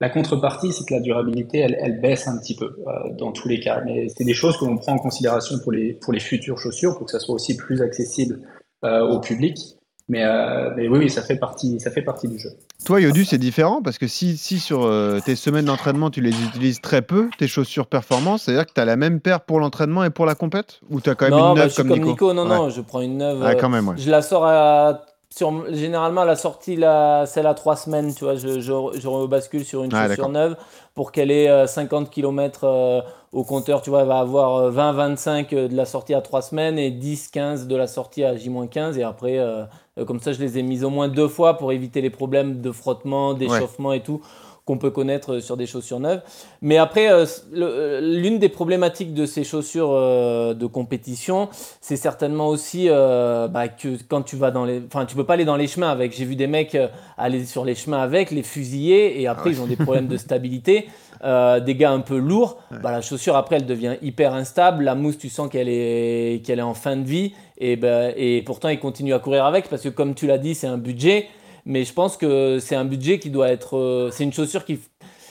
La contrepartie, c'est que la durabilité, elle, elle baisse un petit peu euh, dans tous les cas. Mais c'est des choses que l'on prend en considération pour les, pour les futures chaussures, pour que ça soit aussi plus accessible euh, au public. Mais, euh, mais oui, oui, ça fait partie, ça fait partie du jeu. Toi, Yodu, c'est différent parce que si, si sur euh, tes semaines d'entraînement, tu les utilises très peu, tes chaussures performance, c'est-à-dire que tu as la même paire pour l'entraînement et pour la compète? Ou tu as quand même non, une bah, neuve je suis comme, comme Nico. Non, Ouais. non, je prends une neuve. Ah, euh, quand même, ouais. Je la sors à, sur, généralement à la sortie, la, celle à 3 semaines, tu vois. Je, je, je rebascule sur une Ah, chaussure neuve pour qu'elle ait euh, 50 km au compteur, tu vois. Elle va avoir 20-25 de la sortie à 3 semaines et 10-15 de la sortie à J-15. Et après, euh, euh, comme ça, je les ai mises au moins deux fois pour éviter les problèmes de frottement, d'échauffement et tout qu'on peut connaître sur des chaussures neuves. Mais après, euh, euh, l'une des problématiques de ces chaussures euh, de compétition, c'est certainement aussi euh, bah, que quand tu vas dans les... Enfin, tu peux pas aller dans les chemins avec. J'ai vu des mecs euh, aller sur les chemins avec, les fusiller, et après, ils ont des problèmes de stabilité. Euh, des gars un peu lourds, bah, la chaussure après elle devient hyper instable, la mousse tu sens qu'elle est, qu'elle est en fin de vie. Et, ben et pourtant ils continuent à courir avec parce que comme tu l'as dit c'est un budget. Mais je pense que c'est un budget qui doit être euh, c'est une chaussure qui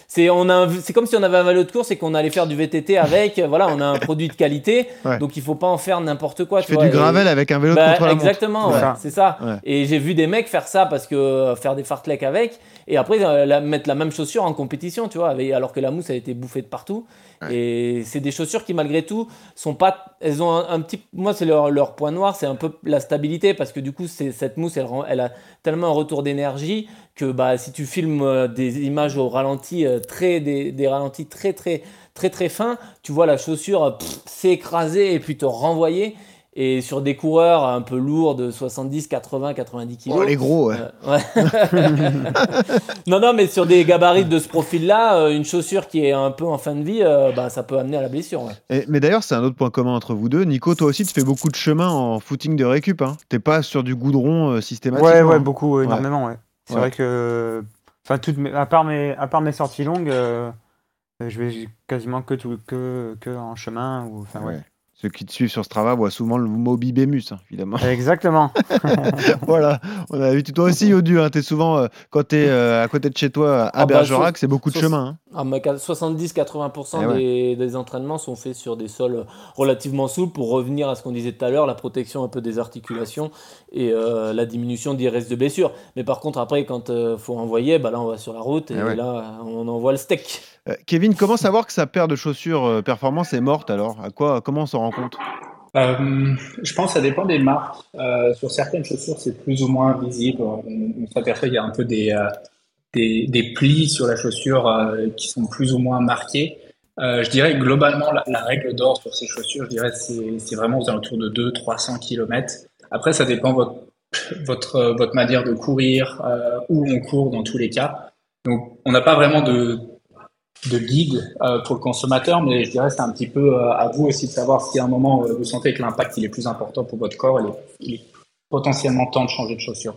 c'est on a un- c'est comme si on avait un vélo de course et qu'on allait faire du VTT avec. Voilà on a un produit de qualité. Ouais. donc il faut pas en faire n'importe quoi Tu tu fais vois, du et- gravel avec un vélo de Bah, contre-la-montre. exactement Ouais. ouais, c'est ça. Ouais. et j'ai vu des mecs faire ça parce que euh, faire des fartleks avec et après euh, la- mettre la même chaussure en compétition tu vois avec- alors que la mousse a été bouffée de partout. Et c'est des chaussures qui malgré tout sont pas elles ont un, un petit moi c'est leur, leur point noir c'est un peu la stabilité parce que du coup c'est cette mousse elle, a tellement un retour d'énergie que bah si tu filmes euh, des images au ralenti euh, très des, des ralentis très très très très fins tu vois la chaussure s'écraser et puis te renvoyer et sur des coureurs un peu lourds de 70, 80, 90 kilos. Oh, les gros, ouais. Euh, ouais. non, non, mais sur des gabarits de ce profil-là, euh, une chaussure qui est un peu en fin de vie, euh, bah, ça peut amener à la blessure. ouais. Et- mais d'ailleurs, c'est un autre point commun entre vous deux. Nico, toi aussi, tu fais beaucoup de chemin en footing de récup. Hein. T'es pas sur du goudron euh, systématiquement. ouais, ouais, hein. beaucoup, Ouais. énormément, ouais. C'est Ouais. vrai que, enfin, toutes mes- à part mes, à part mes sorties longues, euh, je vais quasiment que tout, que, que en chemin ou, enfin, ouais. Ceux qui te suivent sur Strava voient souvent le mot Bibémus, hein, évidemment. Exactement. voilà, on a vu toi aussi, Yodu. Hein, tu es souvent, euh, quand tu es à côté de chez toi, à Ah bah, Bergerac, c'est beaucoup de so- chemin. hein. Ah, 70-80% Eh ouais. des, des entraînements sont faits sur des sols relativement souples pour revenir à ce qu'on disait tout à l'heure, la protection un peu des articulations et euh, la diminution des risques de blessures. Mais par contre, après, quand il faut envoyer, bah là, on va sur la route et Eh ouais. là, on envoie le steak. Euh, Kevin, comment savoir que sa paire de chaussures euh, performance est morte alors? À quoi, Comment on s'en rend compte? Euh, je pense que ça dépend des marques. Sur certaines chaussures, c'est plus ou moins visible. On, s'aperçoit qu'il y a un peu des, des, plis sur la chaussure qui sont plus ou moins marqués. Je dirais globalement, la, règle d'or sur ces chaussures, je dirais, c'est vraiment aux alentours de 200-300 km. Après, ça dépend votre, votre, votre manière de courir, où on court dans tous les cas. Donc, on n'a pas vraiment de, de guide euh, pour le consommateur, mais je dirais c'est un petit peu euh, à vous aussi de savoir si à un moment euh, vous sentez que l'impact il est plus important pour votre corps, il est, est potentiellement temps de changer de chaussure.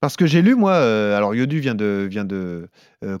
Parce que j'ai lu, moi, alors Yodu vient de, vient de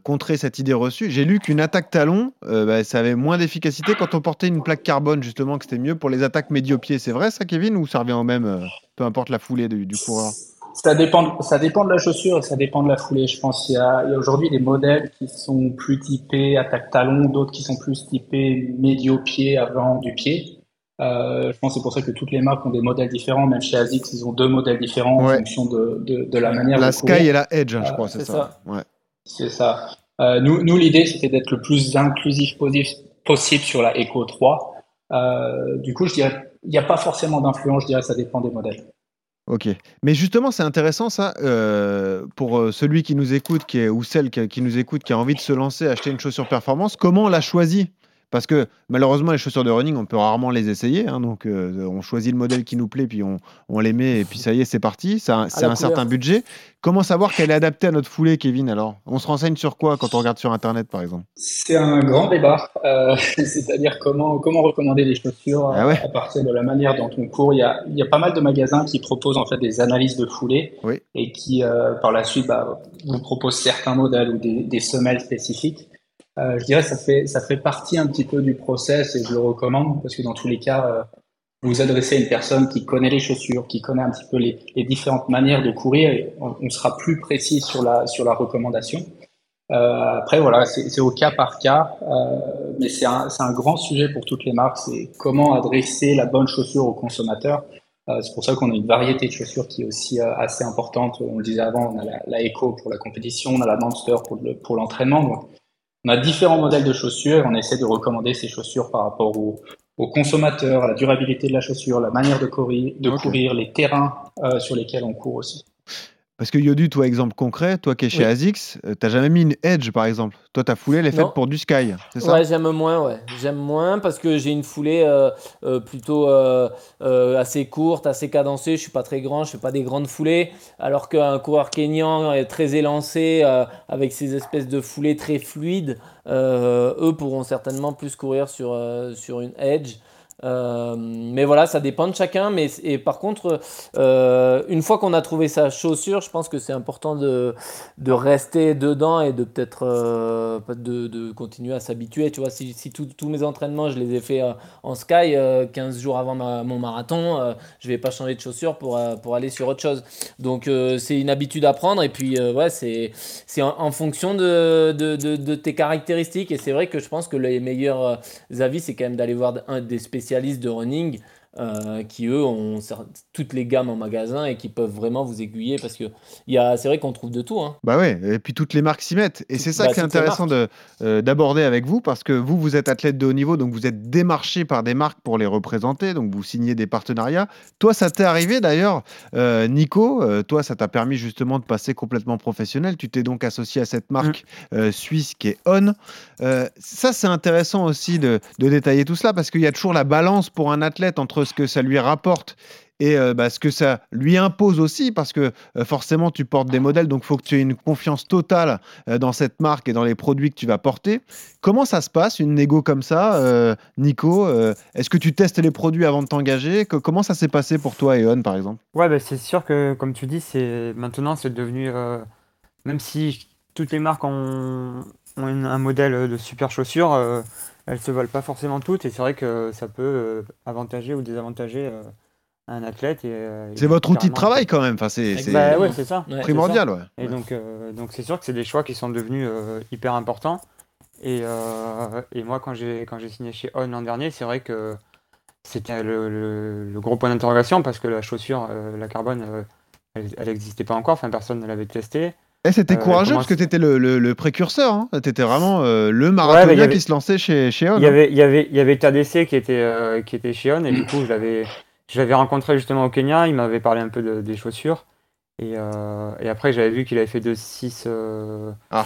contrer cette idée reçue, j'ai lu qu'une attaque talon, bah, ça avait moins d'efficacité quand on portait une plaque carbone, justement, que c'était mieux pour les attaques médio-pieds. C'est vrai ça, Kevin, ou ça revient au même, peu importe la foulée du, du coureur? Ça dépend, ça dépend de la chaussure et ça dépend de la foulée. Je pense qu'il y a, il y a aujourd'hui des modèles qui sont plus typés attaque talon, d'autres qui sont plus typés médio-pied avant du pied. Euh, je pense que c'est pour ça que toutes les marques ont des modèles différents. Même chez ASICS, ils ont deux modèles différents en fonction de, de, de la manière La de courir. Sky et la Edge, hein, je Euh, crois, c'est c'est ça. Ouais. C'est ça. Euh, nous, nous l'idée, c'était d'être le plus inclusif possible sur la Echo 3. Euh, du coup, je dirais, il n'y a pas forcément d'influence, je dirais, ça dépend des modèles. Ok. Mais justement, c'est intéressant ça euh, pour euh, celui qui nous écoute, ou celle qui, qui nous écoute, qui a envie de se lancer, acheter une chaussure performance. Comment on la choisit Parce que malheureusement, les chaussures de running, on peut rarement les essayer. hein, donc, euh, on choisit le modèle qui nous plaît, puis on, on les met, et puis ça y est, c'est parti. C'est un certain couleur. budget. Comment savoir qu'elle est adaptée à notre foulée, Kevin Alors, on se renseigne sur quoi quand on regarde sur Internet, par exemple? C'est un grand débat, euh, c'est-à-dire comment, comment recommander les chaussures Ah ouais. à partir de la manière dont on court. Il y, a, il y a pas mal de magasins qui proposent en fait des analyses de foulée Oui. et qui, euh, par la suite, bah, vous proposent certains modèles ou des, des semelles spécifiques. Euh, je dirais que ça fait, ça fait partie un petit peu du process et je le recommande parce que dans tous les cas, euh, vous adressez à une personne qui connaît les chaussures, qui connaît un petit peu les, les différentes manières de courir et on, sera plus précis sur la, sur la recommandation. Euh, après, voilà, c'est au cas par cas, euh, mais c'est un, un grand sujet pour toutes les marques. C'est comment adresser la bonne chaussure au consommateur. Euh, c'est pour ça qu'on a une variété de chaussures qui est aussi euh, assez importante. On le disait avant, on a la, la Echo pour la compétition, on a la Monster pour le- pour l'entraînement. On a différents modèles de chaussures et on essaie de recommander ces chaussures par rapport au, au consommateur, à la durabilité de la chaussure, la manière de courir, de Ok. courir les terrains euh, sur lesquels on court aussi. Parce que Yodu, toi, exemple concret, toi qui es chez Oui. ASICS, euh, t'as jamais mis une Edge, par exemple. Toi, ta foulée, elle est faite Non. pour du Sky, c'est ça? Ouais, j'aime moins, ouais. J'aime moins parce que j'ai une foulée euh, euh, plutôt euh, assez courte, assez cadencée. Je suis pas très grand, je fais pas des grandes foulées. Alors qu'un coureur kényan est très élancé avec ces espèces de foulées très fluides, eux pourront certainement plus courir sur, sur une edge. Euh, mais voilà, ça dépend de chacun. Mais et par contre, euh, une fois qu'on a trouvé sa chaussure, je pense que c'est important de, de rester dedans et de peut-être euh, de, de continuer à s'habituer. Tu vois, si, si tous mes entraînements, je les ai fait en sky euh, 15 jours avant mon marathon, je vais pas changer de chaussure pour, pour aller sur autre chose. Donc c'est une habitude à prendre et puis ouais, c'est en, en fonction de, de, de, tes caractéristiques. Et c'est vrai que je pense que les meilleurs avis, c'est quand même d'aller voir un des spécialistes de running. Euh, qui eux ont toutes les gammes en magasin et qui peuvent vraiment vous aiguiller parce que il y a- c'est vrai qu'on trouve de tout. Hein. Bah ouais, et puis toutes les marques s'y mettent. Et c'est ça bah, qui est intéressant de, euh, d'aborder avec vous, parce que vous, vous êtes athlète de haut niveau, donc vous êtes démarché par des marques pour les représenter, donc vous signez des partenariats. Toi, ça t'est arrivé d'ailleurs, euh, Nico, euh, toi, ça t'a permis justement de passer complètement professionnel. Tu t'es donc associé à cette marque euh, suisse qui est On. Euh, ça, c'est intéressant aussi de, de détailler tout cela, parce qu'il y a toujours la balance pour un athlète entre ce que ça lui rapporte et euh, bah, ce que ça lui impose aussi, parce que euh, forcément, tu portes des modèles, donc il faut que tu aies une confiance totale euh, dans cette marque et dans les produits que tu vas porter. Comment ça se passe, une négo comme ça, Nico Est-ce que tu testes les produits avant de t'engager? Comment ça s'est passé pour toi et On, par exemple? Ouais, bah, c'est sûr que, comme tu dis, c'est maintenant c'est devenu, même si toutes les marques ont, un modèle de super chaussures, elles se valent pas forcément toutes et c'est vrai que ça peut euh, avantager ou désavantager euh, un athlète. et, euh, C'est votre outil de travail quand même. Enfin, c'est c'est Bah ouais, c'est ça. Ouais, primordial. Ouais. Et donc, euh, donc c'est sûr que c'est des choix qui sont devenus euh, hyper importants. Et, euh, et moi, quand j'ai quand j'ai signé chez On l'an dernier, c'est vrai que c'était le, le- le gros point d'interrogation parce que la chaussure, euh, la carbone, euh, elle n'existait pas encore. Enfin, personne ne l'avait testée. Et c'était Euh, courageux parce que tu étais le, le- le précurseur. Hein. Tu étais vraiment euh, le marathonien Ouais, avait- qui se lançait chez, chez On. Il y hein. avait, il y avait, il y avait TADC qui était, euh, qui était chez On et du coup, je l'avais, je l'avais rencontré justement au Kenya. Il m'avait parlé un peu de- des chaussures. Et, euh, et après, j'avais vu qu'il avait fait 2,6 euh, Ah.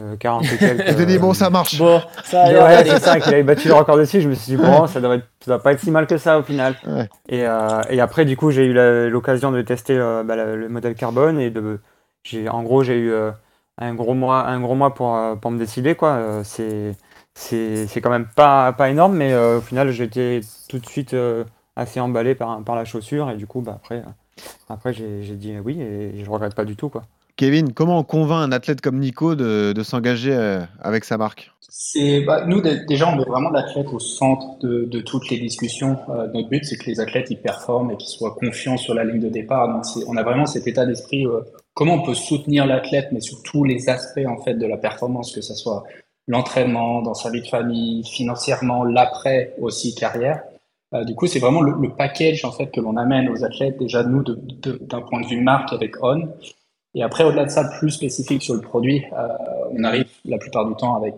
euh, 40 et quelques. Tu t'es dit, bon, ça marche. Bon, ça a Ouais, c'est ça, qu'il avait battu le record dessus. Je me suis dit, bon, ça doit, être- ça doit pas être si mal que ça au final. Ouais. Et, euh, et après, du coup, j'ai eu l'occasion de tester euh, bah, la- le modèle carbone et de, j'ai, en gros, j'ai eu euh, un gros mois, un gros mois pour, euh, pour me décider, quoi. Euh, c'est, c'est, c'est quand même pas, pas énorme, mais euh, au final, j'étais tout de suite euh, assez emballé par, par la chaussure et du coup, bah, après, euh, après j'ai, j'ai dit oui et je regrette pas du tout, quoi. Kevin, comment on convainc un athlète comme Nico de, de s'engager avec sa marque? C'est, bah, nous, dé- déjà, on met vraiment l'athlète au centre de, de toutes les discussions. Euh, notre but, c'est que les athlètes, ils performent et qu'ils soient confiants sur la ligne de départ. Donc, c'est- on a vraiment cet état d'esprit, euh, comment on peut soutenir l'athlète, mais sur tous les aspects, en fait, de la performance, que ce soit l'entraînement, dans sa vie de famille, financièrement, l'après aussi, carrière. Euh, du coup, c'est vraiment le, package, en fait, que l'on amène aux athlètes, déjà, nous, d'un point de vue marque avec On. Et après, au-delà de ça, plus spécifique sur le produit, euh, on arrive la plupart du temps avec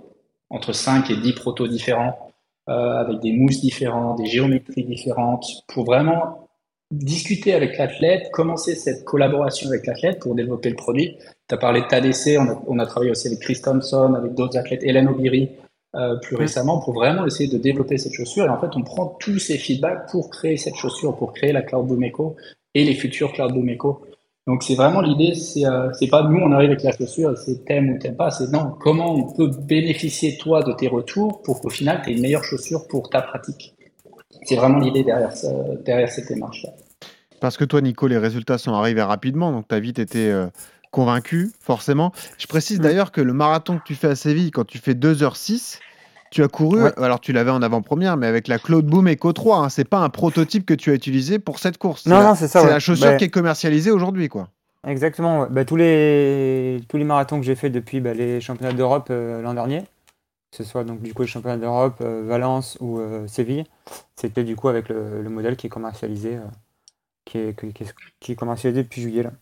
entre 5 et 10 protos différents, euh, avec des mousses différents, des géométries différentes, pour vraiment discuter avec l'athlète, commencer cette collaboration avec l'athlète pour développer le produit. Tu as parlé de TADC, on a, on a travaillé aussi avec Chris Thompson, avec d'autres athlètes, Hélène Obiri, euh, plus récemment, pour vraiment essayer de développer cette chaussure. Et en fait, on prend tous ces feedbacks pour créer cette chaussure, pour créer la Cloud Boom Echo et les futurs Cloud Boom Echo. Donc c'est vraiment l'idée, c'est euh, pas nous on arrive avec la chaussure, c'est t'aimes ou t'aimes pas, c'est non, comment on peut bénéficier toi de tes retours pour qu'au final tu aies une meilleure chaussure pour ta pratique? C'est vraiment l'idée derrière, derrière cette démarche-là. Parce que toi, Nico, les résultats sont arrivés rapidement, donc tu as vite été euh, convaincu, forcément. Je précise d'ailleurs que le marathon que tu fais à Séville, quand tu fais 2h06, tu as couru, Ouais. alors tu l'avais en avant-première, mais avec la Claude Boom Echo 3. Hein, c'est pas un prototype que tu as utilisé pour cette course. Non, non, c'est ça, C'est ouais. la chaussure Bah- qui est commercialisée aujourd'hui, quoi. Exactement. ouais. Bah, tous, les, tous les marathons que j'ai fait depuis bah, les championnats d'Europe euh, l'an dernier, que ce soit donc du coup les championnats d'Europe, euh, Valence ou euh, Séville, c'était du coup avec le, le modèle qui est commercialisé, qui, est, qui, qui est- qui est commercialisé depuis juillet. Là.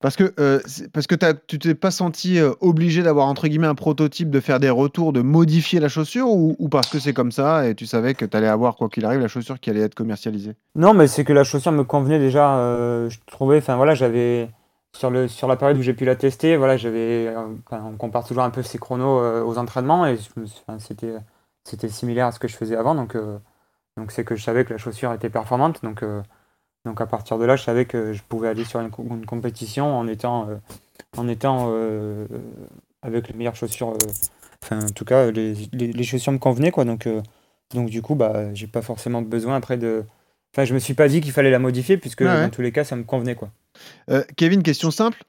Parce que, euh, parce que tu t'es pas senti euh, obligé d'avoir entre guillemets un prototype, de faire des retours, de modifier la chaussure, ou, ou parce que c'est comme ça et tu savais que tu allais avoir, quoi qu'il arrive, la chaussure qui allait être commercialisée? Non, mais c'est que la chaussure me convenait déjà. euh, je trouvais, enfin voilà, j'avais sur le sur la période où j'ai pu la tester, voilà, j'avais, euh, on compare toujours un peu ses chronos aux entraînements et c'était c'était similaire à ce que je faisais avant, donc donc c'est que je savais que la chaussure était performante, donc donc à partir de là, je savais que je pouvais aller sur une, co- une compétition en étant euh, en étant euh, avec les meilleures chaussures. euh, Enfin, en tout cas, les, les, les chaussures me convenaient, quoi. Donc, donc du coup, bah, j'ai pas forcément besoin après de. Enfin, je me suis pas dit qu'il fallait la modifier puisque ouais. dans tous les cas, ça me convenait, quoi. Kevin, question simple.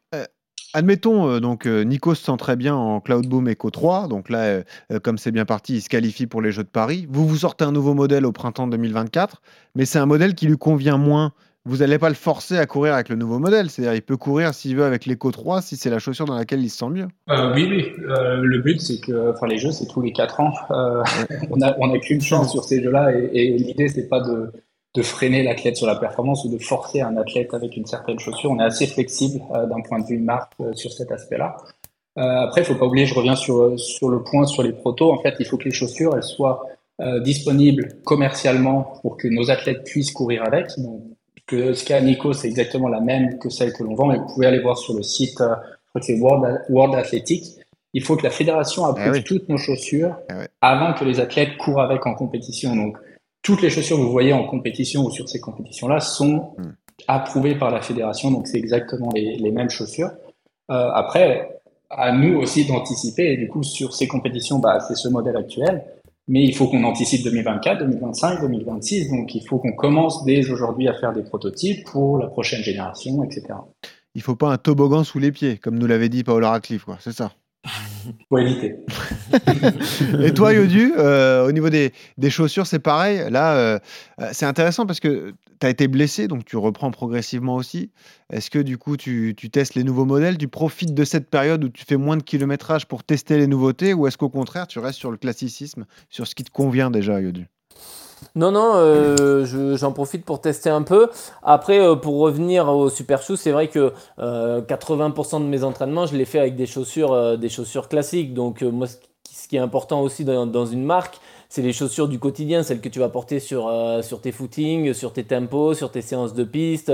Admettons, euh, donc euh, Nico se sent très bien en Cloud Boom Echo 3. Donc là, euh, comme c'est bien parti, il se qualifie pour les Jeux de Paris. Vous vous sortez un nouveau modèle au printemps 2024, mais c'est un modèle qui lui convient moins. Vous n'allez pas le forcer à courir avec le nouveau modèle. C'est-à-dire, il peut courir s'il veut avec l'Echo 3 si c'est la chaussure dans laquelle il se sent mieux. Euh, oui, oui. Euh, le but, c'est que, enfin, les jeux, c'est tous les quatre ans. Euh, on a, on a qu'une chance sur ces jeux-là, et, et l'idée, c'est pas de, de freiner l'athlète sur la performance ou de forcer un athlète avec une certaine chaussure. On est assez flexible d'un point de vue marque sur cet aspect-là. Après, il faut pas oublier, je reviens sur, sur le point sur les protos. En fait, il faut que les chaussures, elles soient euh, disponibles commercialement pour que nos athlètes puissent courir avec. Donc, que ce qu'a Nico, c'est exactement la même que celle que l'on vend, mais vous pouvez aller voir sur le site, euh, je crois que c'est World, World Athletic. Il faut que la fédération approuve Eh oui. toutes nos chaussures Eh avant que les athlètes courent avec en compétition. Donc, toutes les chaussures que vous voyez en compétition ou sur ces compétitions-là sont Hmm. approuvées par la fédération, donc c'est exactement les, les mêmes chaussures. Euh, après, à nous aussi d'anticiper, et du coup, sur ces compétitions, bah, c'est ce modèle actuel. Mais il faut qu'on anticipe 2024, 2025, 2026. Donc, il faut qu'on commence dès aujourd'hui à faire des prototypes pour la prochaine génération, etc. Il faut pas un toboggan sous les pieds, comme nous l'avait dit Paola Radcliffe, quoi. C'est ça. Faut éviter. Et toi, Yodu, euh, au niveau des, chaussures, c'est pareil. Là, euh, euh, c'est intéressant parce que tu as été blessé, donc tu reprends progressivement aussi. Est-ce que du coup, tu, tu testes les nouveaux modèles? Tu profites de cette période où tu fais moins de kilométrage pour tester les nouveautés Ou est-ce qu'au contraire, tu restes sur le classicisme, sur ce qui te convient déjà, Yodu? Non, non, je- j'en profite pour tester un peu. Après, pour revenir au Super Shoes, c'est vrai que euh, 80% de mes entraînements, je les fais avec des chaussures, des chaussures classiques. Donc, moi, ce qui, est important aussi dans, une marque, c'est les chaussures du quotidien, celles que tu vas porter sur, euh, sur tes footings, sur tes tempos, sur tes séances de piste,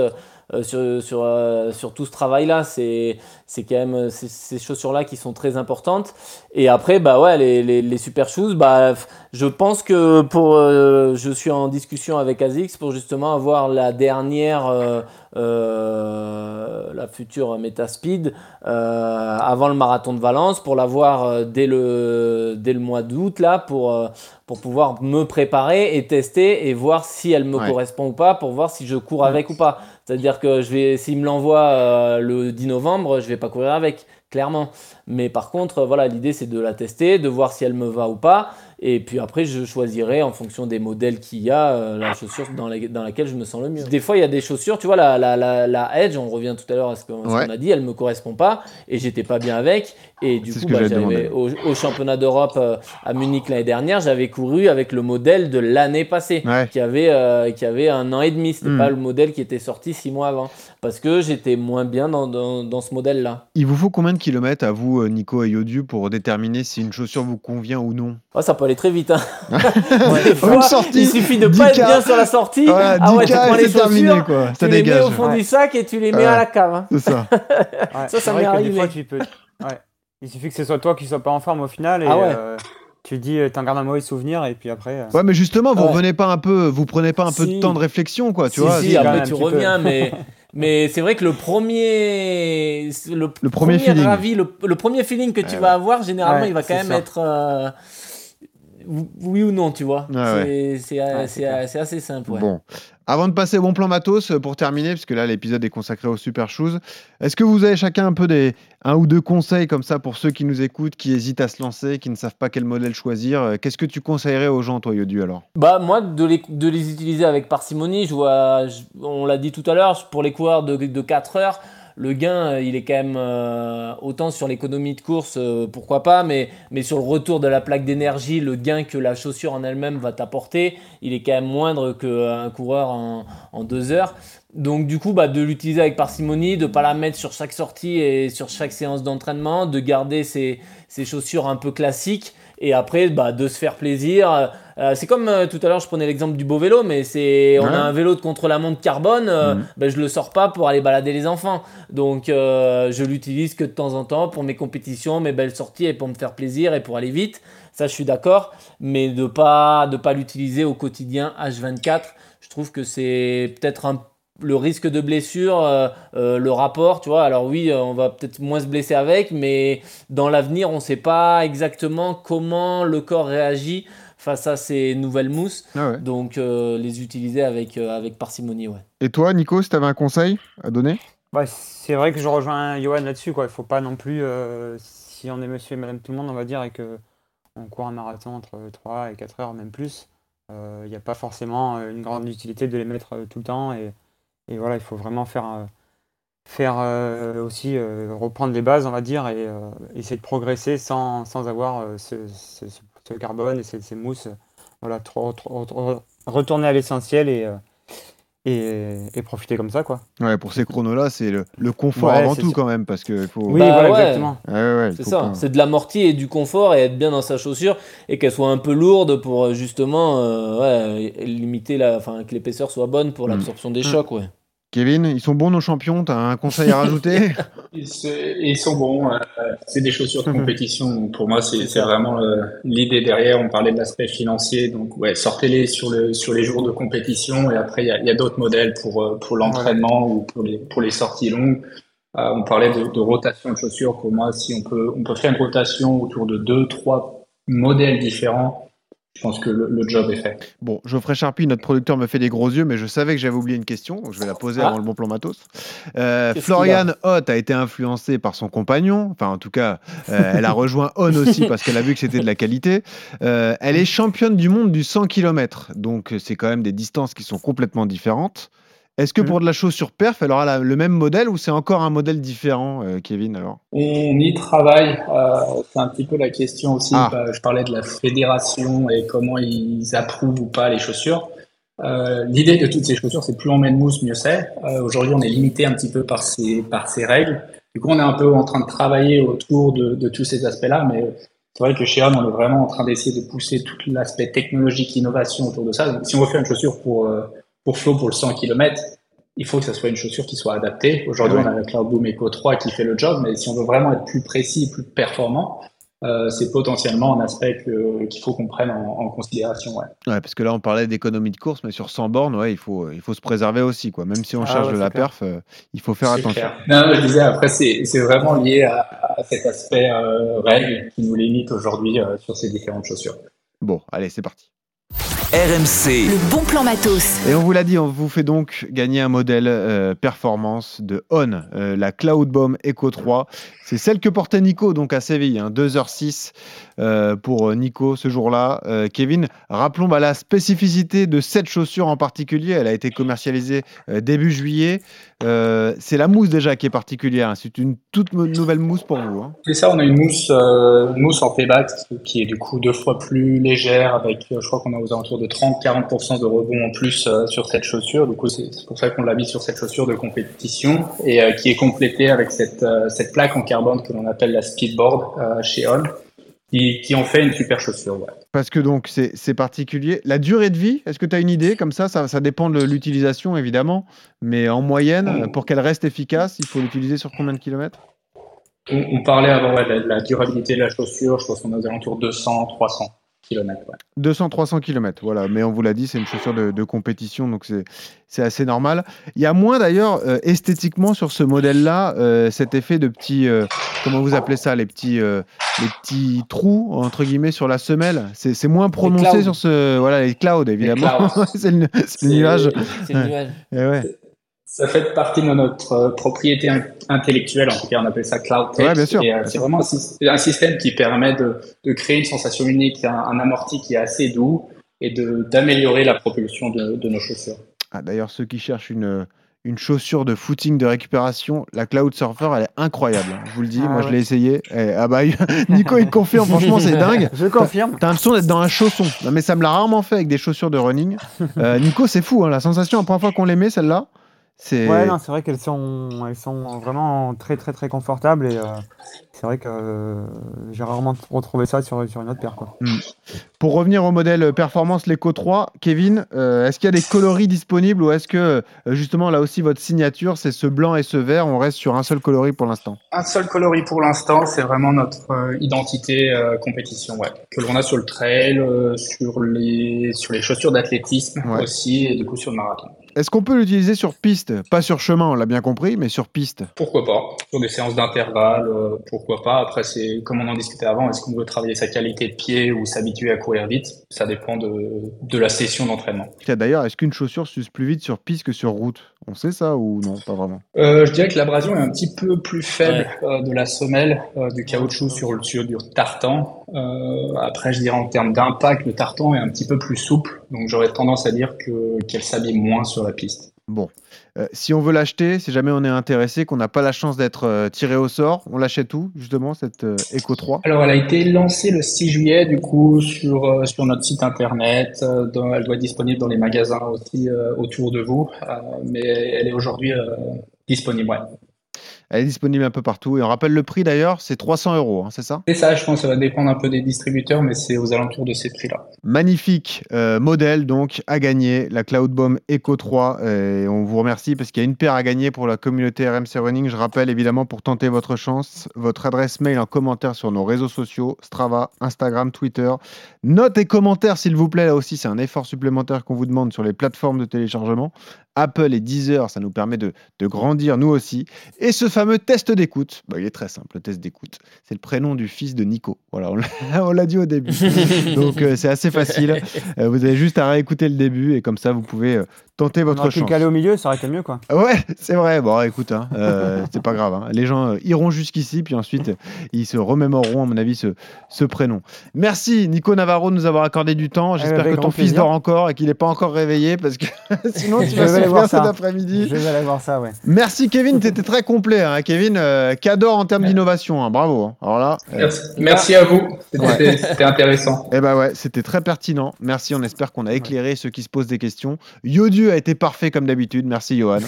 sur, sur, euh, sur tout ce travail-là. C'est c'est quand même euh, ces, chaussures-là qui sont très importantes. Et après, bah ouais, les, les, les super shoes, bah, je pense que pour, euh, je suis en discussion avec ASICS pour justement avoir la dernière, euh, euh, la future Metaspeed euh, avant le marathon de Valence pour l'avoir euh, dès le, dès le mois d'août là pour, euh, pour pouvoir me préparer et tester et voir si elle me Ouais. correspond ou pas pour voir si je cours avec ou pas. C'est-à-dire que je vais, s'il me l'envoie euh, le 10 novembre, je vais pas courir avec, clairement. Mais par contre, euh, voilà, l'idée c'est de la tester, de voir si elle me va ou pas. Et puis après, je choisirai en fonction des modèles qu'il y a, euh, la chaussure dans, la- dans laquelle je me sens le mieux. Des fois, il y a des chaussures, tu vois, la, la, la, la Edge, on revient tout à l'heure à ce qu'on Ouais. a dit, elle me correspond pas et j'étais pas bien avec. Et du coup, bah, j'avais- au, au championnat d'Europe euh, à Munich l'année dernière, j'avais couru avec le modèle de l'année passée, Ouais. qui, avait, euh, qui avait un an et demi. C'était Hmm. pas le modèle qui était sorti six mois avant, parce que j'étais moins bien dans, dans, dans ce modèle-là. Il vous faut combien de kilomètres à vous, Nico et Yodu, pour déterminer si une chaussure vous convient ou non? Oh, ça peut aller très vite. Hein. Des Une fois, sortie, il suffit de pas 10K. être bien sur la sortie. Voilà, ah ouais, 10K, tu prends les terminé, chaussures, quoi. Ça tu les mets au fond Ouais. du sac et tu les mets Ouais. à la cave. hein. C'est ça. Ouais, Ça, c'est ça vrai m'est que arrivé. Des fois, tu peux... ouais. Il suffit que ce soit toi qui sois pas en forme au final et Ah ouais. euh, tu dis, euh, t'en gardes un mauvais souvenir et puis après. euh, Ouais, mais justement, vous Ouais. revenez pas un peu, vous prenez pas un peu de temps de réflexion, quoi, tu si, vois si, après tu peu. reviens, mais, mais c'est vrai que le premier, le, Le premier feeling. avis, le, le premier feeling que tu Ouais, vas avoir, généralement, Ouais, il va quand même ça. être euh, oui ou non, tu vois. Ouais, ouais. c'est c'est, euh, Ouais, euh, c'est assez simple. ouais. Bon. Avant de passer au bon plan matos, euh, pour terminer, parce que là, l'épisode est consacré aux super shoes, est-ce que vous avez chacun un peu des un ou deux conseils comme ça pour ceux qui nous écoutent, qui hésitent à se lancer, qui ne savent pas quel modèle choisir Qu'est-ce que tu conseillerais aux gens, toi, Yodu, alors? Bah moi de les, de les utiliser avec parcimonie, je vois, je- on l'a dit tout à l'heure, pour les coureurs de, de 4 heures, le gain euh, il est quand même euh, autant sur l'économie de course, euh, pourquoi pas, mais, sur le retour de la plaque d'énergie, le gain que la chaussure en elle-même va t'apporter, il est quand même moindre qu'un coureur en, 2 heures. Donc du coup, bah, de l'utiliser avec parcimonie, de pas la mettre sur chaque sortie et sur chaque séance d'entraînement, de garder ses, ses chaussures un peu classiques et après bah, de se faire plaisir. Euh, c'est comme euh, tout à l'heure, je prenais l'exemple du beau vélo, mais c'est on Ouais. a un vélo de contre-la-montre carbone, euh, Mhm. ben, je le sors pas pour aller balader les enfants. Donc euh, je l'utilise que de temps en temps pour mes compétitions, mes belles sorties et pour me faire plaisir et pour aller vite. Ça, je suis d'accord, mais de pas de pas l'utiliser au quotidien H24, je trouve que c'est peut-être un le risque de blessure, euh, euh, le rapport, tu vois. Alors oui, euh, on va peut-être moins se blesser avec, mais dans l'avenir, on ne sait pas exactement comment le corps réagit face à ces nouvelles mousses. Ah ouais. Donc euh, les utiliser avec, euh, avec parcimonie, ouais. Et toi, Nico, si tu avais un conseil à donner? Ouais, c'est vrai que je rejoins Johan là-dessus, quoi. Il faut pas non plus, euh, si on est monsieur et madame tout le monde, on va dire, et que on court un marathon entre 3 et 4 heures, même plus, euh, il n'y a pas forcément une grande utilité de les mettre tout le temps. Et, et voilà, il faut vraiment faire, euh, faire euh, aussi euh, reprendre les bases, on va dire, et euh, essayer de progresser sans, sans avoir euh, ce, ce- ce- ce carbone et ces, ces mousses. Voilà, trop, trop- trop- retourner à l'essentiel et, euh, et, et profiter comme ça, quoi. Ouais, pour ces chronos-là, c'est le, le confort Ouais, avant tout, sûr. quand même, parce que faut. Oui, Bah voilà, ouais. exactement. Ouais, ouais, ouais, il C'est ça, pas- c'est de l'amorti et du confort et être bien dans sa chaussure et qu'elle soit un peu lourde pour euh, justement euh, ouais, limiter la, enfin que l'épaisseur soit bonne pour Mm. l'absorption des chocs, ouais. Kevin, ils sont bons nos champions? T'as un conseil à rajouter? Ils, sont bons. euh, c'est des chaussures de compétition. Donc pour moi, c'est vraiment euh, l'idée derrière. On parlait de l'aspect financier. Donc ouais, sortez-les sur, le, sur les jours de compétition. Et après, il y a, d'autres modèles pour, euh, pour l'entraînement ou pour les, pour les sorties longues. Euh, on parlait de, de rotation de chaussures. Pour moi, si on peut, on peut faire une rotation autour de deux, trois modèles différents, je pense que le, le job est fait. Bon, Geoffrey Charpie, notre producteur, me fait des gros yeux, mais je savais que j'avais oublié une question, donc je vais la poser Ah. avant le bon plan matos. Euh, Florian Hoth a été influencée par son compagnon, enfin en tout cas, euh, elle a rejoint On aussi parce qu'elle a vu que c'était de la qualité. Euh, elle est championne du monde du 100 km, donc c'est quand même des distances qui sont complètement différentes. Est-ce que Mm. pour de la chaussure perf, elle aura la- le même modèle ou c'est encore un modèle différent, euh, Kevin alors? On y travaille. euh, c'est un petit peu la question aussi. Ah. bah, je parlais de la fédération et comment ils approuvent ou pas les chaussures. Euh, L'idée de toutes ces chaussures, c'est plus on met de mousse, mieux c'est. Aujourd'hui, on est limité un petit peu par ces, par ces règles. Du coup, on est un peu en train de travailler autour de, de tous ces aspects-là, mais c'est vrai que chez On, on est vraiment en train d'essayer de pousser tout l'aspect technologique, innovation autour de ça. Donc, si on veut faire une chaussure pour, pour Flo pour le 100 km, il faut que ça soit une chaussure qui soit adaptée. Aujourd'hui, Ouais. on a le Cloud Boom Echo 3 qui fait le job, mais si on veut vraiment être plus précis, plus performant, euh, c'est potentiellement un aspect qu'il faut qu'on prenne en, en considération. Ouais. Ouais, parce que là, on parlait d'économie de course, mais sur 100 bornes, ouais, il faut, il faut se préserver aussi. Quoi. Même si on Ah cherche ouais, de la clair. perf, euh, il faut faire attention. clair. Non, je disais, après, c'est c'est vraiment lié à, à cet aspect euh, règle qui nous limite aujourd'hui euh, sur ces différentes chaussures. Bon, allez, c'est parti. RMC. Le bon plan matos. Et on vous l'a dit, on vous fait donc gagner un modèle euh, performance de On, euh, la Cloud Bomb Echo 3. C'est celle que portait Nico donc à Séville, hein, 2h06 euh, pour Nico ce jour-là. Euh, Kevin, rappelons bah, la spécificité de cette chaussure en particulier. Elle a été commercialisée euh, début juillet. Euh, c'est la mousse déjà qui est particulière. hein. C'est une toute nouvelle mousse pour vous. hein. C'est ça, on a une mousse, euh, mousse en payback qui est du coup deux fois plus légère avec, je crois qu'on a aux alentours de 30-40% de rebond en plus euh, sur cette chaussure. Du coup, c'est pour ça qu'on l'a mis sur cette chaussure de compétition et euh, qui est complétée avec cette, euh, cette plaque en carbone que l'on appelle la Speedboard chez On, qui, qui en fait une super chaussure. Ouais. Parce que donc c'est particulier. La durée de vie, est-ce que tu as une idée comme ça, ça Ça dépend de l'utilisation évidemment, mais en moyenne, pour qu'elle reste efficace, il faut l'utiliser sur combien de kilomètres? On, on parlait avant ouais, de, la, durabilité de la chaussure, je pense qu'on est aux alentours de 200-300 km. Ouais. 200-300 km, voilà. Mais on vous l'a dit, c'est une chaussure de, de compétition, donc c'est assez normal. Il y a moins d'ailleurs euh, esthétiquement sur ce modèle-là euh, cet effet de petits, euh, comment vous appelez ça, les petits, les petits trous entre guillemets sur la semelle? C'est moins prononcé sur ce, voilà, les clouds évidemment. c'est le, le nuage. C'est le nuage. Ouais. Ça fait partie de notre euh, propriété in- intellectuelle, en tout cas on appelle ça cloud text. Ouais, bien sûr, Et euh, c'est vraiment un, syst- un système qui permet de, de créer une sensation unique, un, un amorti qui est assez doux et de- d'améliorer la propulsion de, de nos chaussures. Ah, D'ailleurs, ceux qui cherchent une, une chaussure de footing de récupération, la Cloud Surfer, elle est incroyable. hein. Je vous le dis, Ah moi je l'ai essayé. Eh, ah bah, Nico, il confirme, franchement, c'est dingue. Je confirme. T'as l'impression d'être dans un chausson. Non, mais ça me l'a rarement fait avec des chaussures de running. Euh, Nico, c'est fou, hein, la sensation, la première fois qu'on les met, celle-là, c'est. Ouais, non, c'est vrai qu'elles sont, elles sont vraiment très très très confortables et euh, c'est vrai que euh, j'ai rarement retrouvé ça sur, sur une autre paire. Quoi. Pour revenir au modèle performance l'Eco 3, Kevin, euh, est-ce qu'il y a des coloris disponibles ou est-ce que euh, justement là aussi votre signature c'est ce blanc et ce vert On reste sur un seul coloris pour l'instant? Un seul coloris pour l'instant, c'est vraiment notre euh, identité euh, compétition, ouais. Que l'on a sur le trail, euh, sur les sur les chaussures d'athlétisme Ouais. aussi, et du coup sur le marathon. Est-ce qu'on peut l'utiliser sur piste? Pas sur chemin, on l'a bien compris, mais sur piste. Pourquoi pas? Sur des séances d'intervalle, euh, pourquoi pas? Après, c'est comme on en discutait avant, est-ce qu'on veut travailler sa qualité de pied ou s'habituer à courir vite? Ça dépend de, de la session d'entraînement. Tiens, D'ailleurs, est-ce qu'une chaussure s'use plus vite sur piste que sur route? On sait ça ou non? Pas vraiment. Euh, je dirais que l'abrasion est un petit peu plus faible euh, de la semelle euh, du caoutchouc sur le sur du tartan. Euh, après, je dirais en termes d'impact, le tartan est un petit peu plus souple, donc j'aurais tendance à dire que qu'elle s'habille moins sur la piste. Bon. Euh, si on veut l'acheter, si jamais on est intéressé, qu'on n'a pas la chance d'être euh, tiré au sort, on l'achète où, justement, cette euh, Echo 3 Alors, elle a été lancée le 6 juillet, du coup, sur, sur notre site internet. Dans- elle doit être disponible dans les magasins aussi autour de vous, mais elle est aujourd'hui disponible. Ouais. Elle est disponible un peu partout. Et on rappelle le prix d'ailleurs, c'est 300 euros, hein, c'est ça? Et ça, je pense, ça va dépendre un peu des distributeurs, mais c'est aux alentours de ces prix-là. Magnifique euh, modèle donc à gagner, la Cloud Bomb Echo 3. Et on vous remercie parce qu'il y a une paire à gagner pour la communauté RMC Running. Je rappelle évidemment pour tenter votre chance, votre adresse mail en commentaire sur nos réseaux sociaux, Strava, Instagram, Twitter. Notes et commentaires s'il vous plaît, là aussi c'est un effort supplémentaire qu'on vous demande sur les plateformes de téléchargement. Apple et Deezer. Ça nous permet de, de grandir nous aussi. Et ce fameux test d'écoute, bah, il est très simple, le test d'écoute. C'est le prénom du fils de Nico. Voilà, on l'a- dit au début. Donc euh, c'est assez facile. Euh, vous avez juste à réécouter le début et comme ça vous pouvez tenter On votre pu chance. caler au milieu, ça aurait été mieux, quoi. Ouais, c'est vrai. Bon, écoute, hein, euh, c'est pas grave. hein. Les gens euh, iront jusqu'ici, puis ensuite euh, ils se remémoreront, à mon avis, ce, ce prénom. Merci Nico Navarro de nous avoir accordé du temps. J'espère avec que ton fils plaisir. dort encore et qu'il n'est pas encore réveillé parce que sinon tu vas aller souffrir voir cet après-midi. Je vais aller voir ça, ouais. Merci Kevin, tu étais très complet. Hein. Kevin, euh, cadre en termes d'innovation. hein. Bravo. hein. Alors là, euh, Merci, merci à vous. C'était c'était intéressant. eh ben ouais, c'était très pertinent. Merci, on espère qu'on a éclairé ceux qui se posent des questions. Yodu a été parfait comme d'habitude. Merci Johan.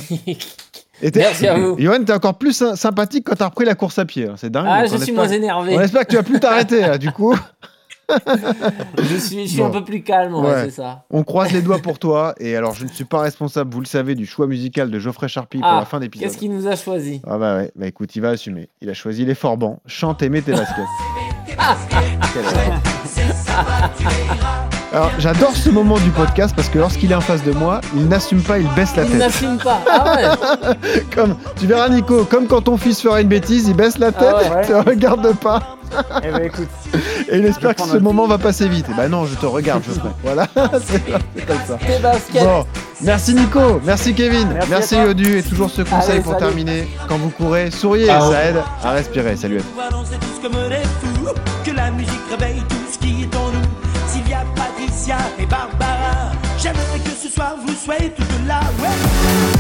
Merci à vous. Johan, t'es encore plus sy- sympathique quand t'as repris la course à pied. hein. C'est dingue. Ah, je suis moins énervé. On espère que tu vas plus t'arrêter du coup. Je suis, je suis Bon. un peu plus calme, ouais, Ouais. c'est ça. On croise les doigts pour toi. Et alors, je ne suis pas responsable, vous le savez, du choix musical de Geoffrey Charpie pour Ah, la fin d'épisode. Qu'est-ce qu'il nous a choisi? Ah bah ouais, bah écoute, il va assumer. Il a choisi les Forbans. Chante et mets tes baskets. Alors, j'adore ce moment du podcast parce que lorsqu'il est en face de moi, il n'assume pas, il baisse la Il tête. n'assume pas. Ah ouais Comme, tu verras Nico, comme quand ton fils fera une bêtise, il baisse la tête, Ah ouais. il te regarde pas Eh ben écoute, et il espère que ce moment va passer vite. Et bah non, je te regarde, Geoffrey. Voilà, c'est comme ça. Bon, merci Nico, merci Kevin, Merci. Yodu et toujours ce conseil Allez, pour salut. terminer. Quand vous courez, souriez, Ciao. ça aide à respirer. Salut à tous. Et Barbara, j'aimerais que ce soir vous soyez toutes là, ouais.